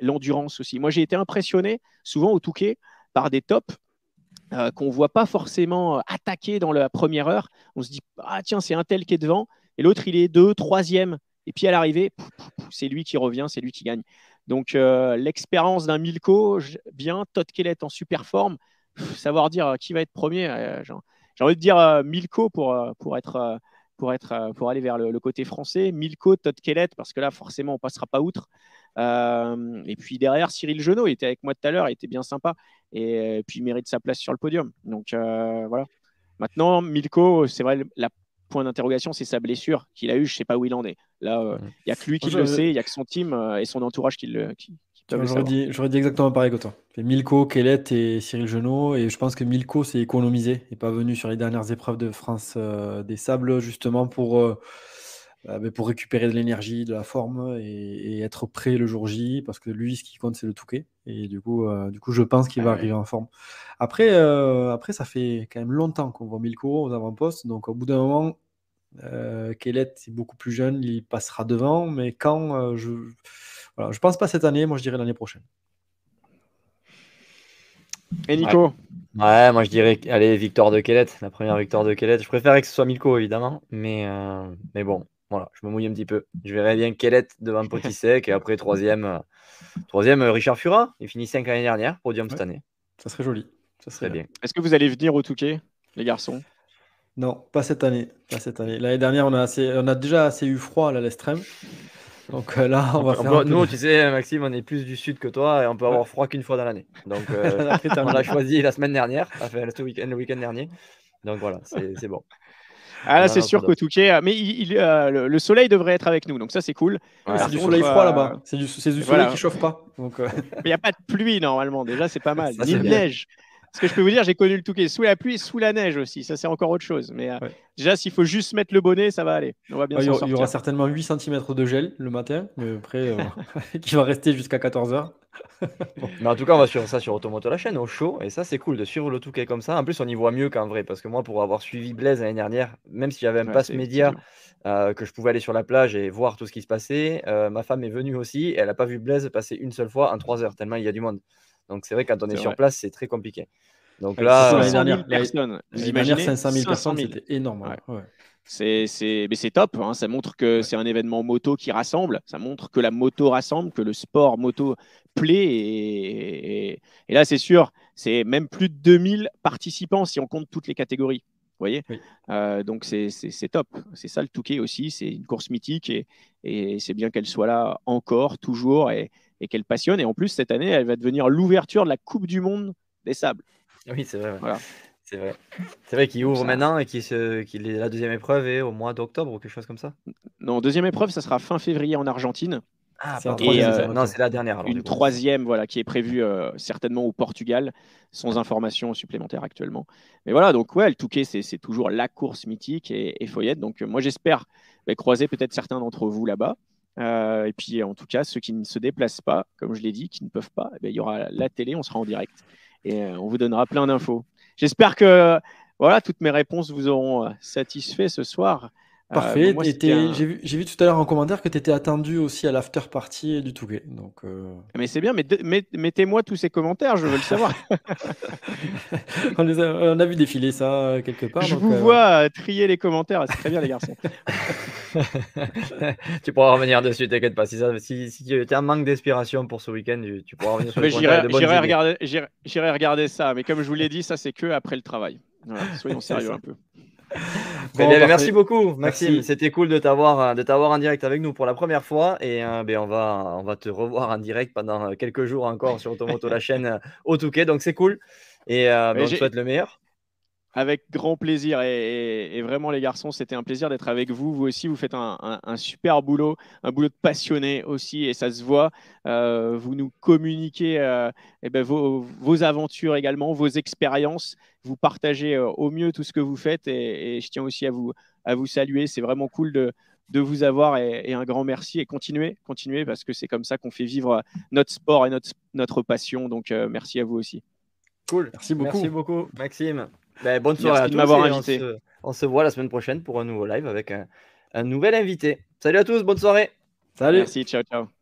Speaker 3: l'endurance aussi. Moi, j'ai été impressionné souvent au Touquet par des tops euh, qu'on ne voit pas forcément attaquer dans la première heure. On se dit, ah tiens, c'est un tel qui est devant, et l'autre, il est deux, troisième. Et puis à l'arrivée, c'est lui qui revient, c'est lui qui gagne. Donc euh, l'expérience d'un Milko, bien, Todd Kellett en super forme, savoir dire euh, qui va être premier, euh, j'ai envie de dire Milko pour, pour, être, pour, être, pour aller vers le, côté français, Milko, Todd Kellett, parce que là forcément on passera pas outre. et puis derrière, Cyril Genot, il était avec moi tout à l'heure, il était bien sympa, et, puis il mérite sa place sur le podium. Donc voilà. Maintenant, Milko, c'est vrai, la point d'interrogation, c'est sa blessure qu'il a eue. Je ne sais pas où il en est. Là, euh, il n'y a que lui qui le sait, il n'y a que son team euh, et son entourage qui le. Qui,
Speaker 2: J'aurais dit, dit, exactement pareil que toi. Milko, Kellet et Cyril Genot. Et je pense que Milko s'est économisé. N'est pas venu sur les dernières épreuves de France euh, des Sables, justement pour, ben, pour récupérer de l'énergie, de la forme et, être prêt le jour J. Parce que lui, ce qui compte, c'est le Touquet. Et du coup, du coup je pense qu'il va ah arriver en forme. Après, après, ça fait quand même longtemps qu'on voit Milko aux avant-postes. Donc, au bout d'un moment, euh, Kellet est beaucoup plus jeune, il passera devant, mais quand euh, je voilà, je pense pas cette année, moi je dirais l'année prochaine.
Speaker 3: Et Nico?
Speaker 1: Ouais. moi je dirais allez victoire de Kellet, la première victoire de Kellet. Je préférais que ce soit Milko évidemment, mais euh, mais bon, voilà, je me mouille un petit peu. Je verrais bien Kellet devant Potisek et après troisième euh, troisième Richard Fura, il finit 5 l'année dernière, podium cette année.
Speaker 2: Ça serait joli. Ça serait bien.
Speaker 3: Est-ce que vous allez venir au Touquet, les garçons?
Speaker 2: Non, pas cette année. Pas cette année. L'année dernière, on a, assez, on a déjà assez eu froid à l'extrême. Donc euh, là, on va faire.
Speaker 1: nous, tu sais, Maxime, on est plus du sud que toi et on peut avoir froid qu'une fois dans l'année. Donc, euh, on l'a choisi la semaine dernière, enfin, le week-end week dernier. Donc voilà, c'est bon.
Speaker 3: Ah là, c'est sûr qu'au Touquet, mais il, euh, le, soleil devrait être avec nous, donc ça c'est cool.
Speaker 2: c'est du soleil froid là-bas. C'est du, du, soleil qui chauffe pas. Donc, Mais
Speaker 3: il n'y a pas de pluie normalement, déjà c'est pas mal. Ni de neige. Ce que je peux vous dire, j'ai connu le Touquet sous la pluie et sous la neige aussi. Ça, c'est encore autre chose. Mais euh, déjà, s'il faut juste mettre le bonnet, ça va aller. On va bien
Speaker 2: il y aura certainement 8 cm de gel le matin, mais après, euh, qui va rester jusqu'à 14h.
Speaker 1: Mais en tout cas, on va suivre ça sur Automoto la chaîne, au show. Et ça, c'est cool de suivre le Touquet comme ça. En plus, on y voit mieux qu'en vrai. Parce que moi, pour avoir suivi Blaise l'année dernière, même si j'avais un
Speaker 3: Ouais,
Speaker 1: pass média, euh, que je pouvais aller sur la plage et voir tout ce qui se passait, euh, ma femme est venue aussi. Et elle n'a pas vu Blaise passer une seule fois en trois heures, tellement il y a du monde. Donc, c'est vrai, quand on est, sur
Speaker 3: vrai.
Speaker 1: place, c'est très compliqué. Donc
Speaker 2: Ouais,
Speaker 1: là,
Speaker 2: l'année
Speaker 3: 500 000
Speaker 2: dernière,
Speaker 3: personnes. Vous imaginez
Speaker 2: 500 000 personnes,
Speaker 3: 000.
Speaker 2: c'était énorme. hein. ouais.
Speaker 3: C'est c'est- mais c'est top, hein. ça montre que c'est un événement moto qui rassemble, ça montre que la moto rassemble, que le sport moto plaît. Et, et- et là, c'est sûr, c'est même plus de 2000 participants si on compte toutes les catégories. Vous voyez?
Speaker 2: Oui.
Speaker 3: Euh, Donc c'est top. C'est ça le Touquet aussi, c'est une course mythique et, et c'est bien qu'elle soit là encore, toujours, et, et qu'elle passionne. Et en plus, cette année, elle va devenir l'ouverture de la Coupe du Monde des sables.
Speaker 1: oui, c'est vrai. ouais.
Speaker 3: Voilà.
Speaker 1: C'est vrai. C'est vrai qu'il ouvre
Speaker 3: ça-
Speaker 1: maintenant et qu'il est la deuxième épreuve est au mois d'octobre ou quelque chose comme ça.
Speaker 3: Non, deuxième épreuve, ça sera fin février en Argentine.
Speaker 1: Ah,
Speaker 2: C'est
Speaker 1: euh, non, c'est la dernière. alors,
Speaker 3: une troisième voilà, qui est prévue euh, certainement au Portugal, sans information supplémentaire actuellement. Mais voilà, donc ouais, le Touquet, c'est toujours la course mythique et, et être. Donc euh, moi, j'espère bah, croiser peut-être certains d'entre vous là-bas. Euh, et puis en tout cas, ceux qui ne se déplacent pas, comme je l'ai dit, qui ne peuvent pas, eh ben, il y aura la télé, on sera en direct et euh, on vous donnera plein d'infos. J'espère que voilà, toutes mes réponses vous auront euh, satisfait ce soir. Euh,
Speaker 2: Parfait.
Speaker 3: un-
Speaker 2: J'ai vu, tout à l'heure en commentaire que tu étais attendu aussi à l'after party du Touquet. Donc, euh,
Speaker 3: Mais c'est bien, mais mettez-moi tous ces commentaires, je veux le savoir.
Speaker 2: on, les a, on a vu défiler ça euh, quelque part.
Speaker 3: je
Speaker 2: donc,
Speaker 3: vous
Speaker 2: euh,
Speaker 3: vois trier les commentaires, c'est très bien les garçons.
Speaker 1: tu pourras revenir dessus, t'inquiète pas. Si, ça- si, si tu es en manque d'inspiration pour ce week-end, tu, tu pourras revenir sur
Speaker 3: Mais
Speaker 1: le commentaire, il y a
Speaker 3: J'irai regarder, regarder ça, mais comme je vous l'ai dit, ça c'est que après le travail. Voilà, soyons sérieux un peu.
Speaker 2: Bon,
Speaker 1: bien,
Speaker 2: parfait.
Speaker 1: ben, merci beaucoup, Maxime. C'était cool de t'avoir euh, de t'avoir en direct avec nous pour la première fois. Et euh, ben, on, va, on va te revoir en direct pendant euh, quelques jours encore sur Automoto, la chaîne au Touquet. Donc c'est cool. Et euh, ben, on te souhaite le meilleur.
Speaker 3: Avec grand plaisir et, et- et vraiment les garçons, c'était un plaisir d'être avec vous. Vous aussi, vous faites un, un- un super boulot, un boulot de passionné aussi, et ça se voit. Euh, vous nous communiquez euh, eh ben, vos, vos aventures également, vos expériences. Vous partagez euh, au mieux tout ce que vous faites, et, et je tiens aussi à vous, à vous saluer. C'est vraiment cool de, de vous avoir, et, et un grand merci. Et continuez, continuez, parce que c'est comme ça qu'on fait vivre notre sport et notre, notre passion. Donc, euh, merci à vous aussi.
Speaker 1: Cool.
Speaker 2: Merci beaucoup.
Speaker 1: Merci beaucoup, Maxime. Ben, bonne
Speaker 3: Merci
Speaker 1: soirée à
Speaker 3: de
Speaker 1: tous.
Speaker 3: m'avoir
Speaker 1: on
Speaker 3: invité.
Speaker 1: se- On se voit la semaine prochaine pour un nouveau live avec un, un nouvel invité. Salut à tous, bonne soirée.
Speaker 2: Salut.
Speaker 3: Merci, ciao, ciao.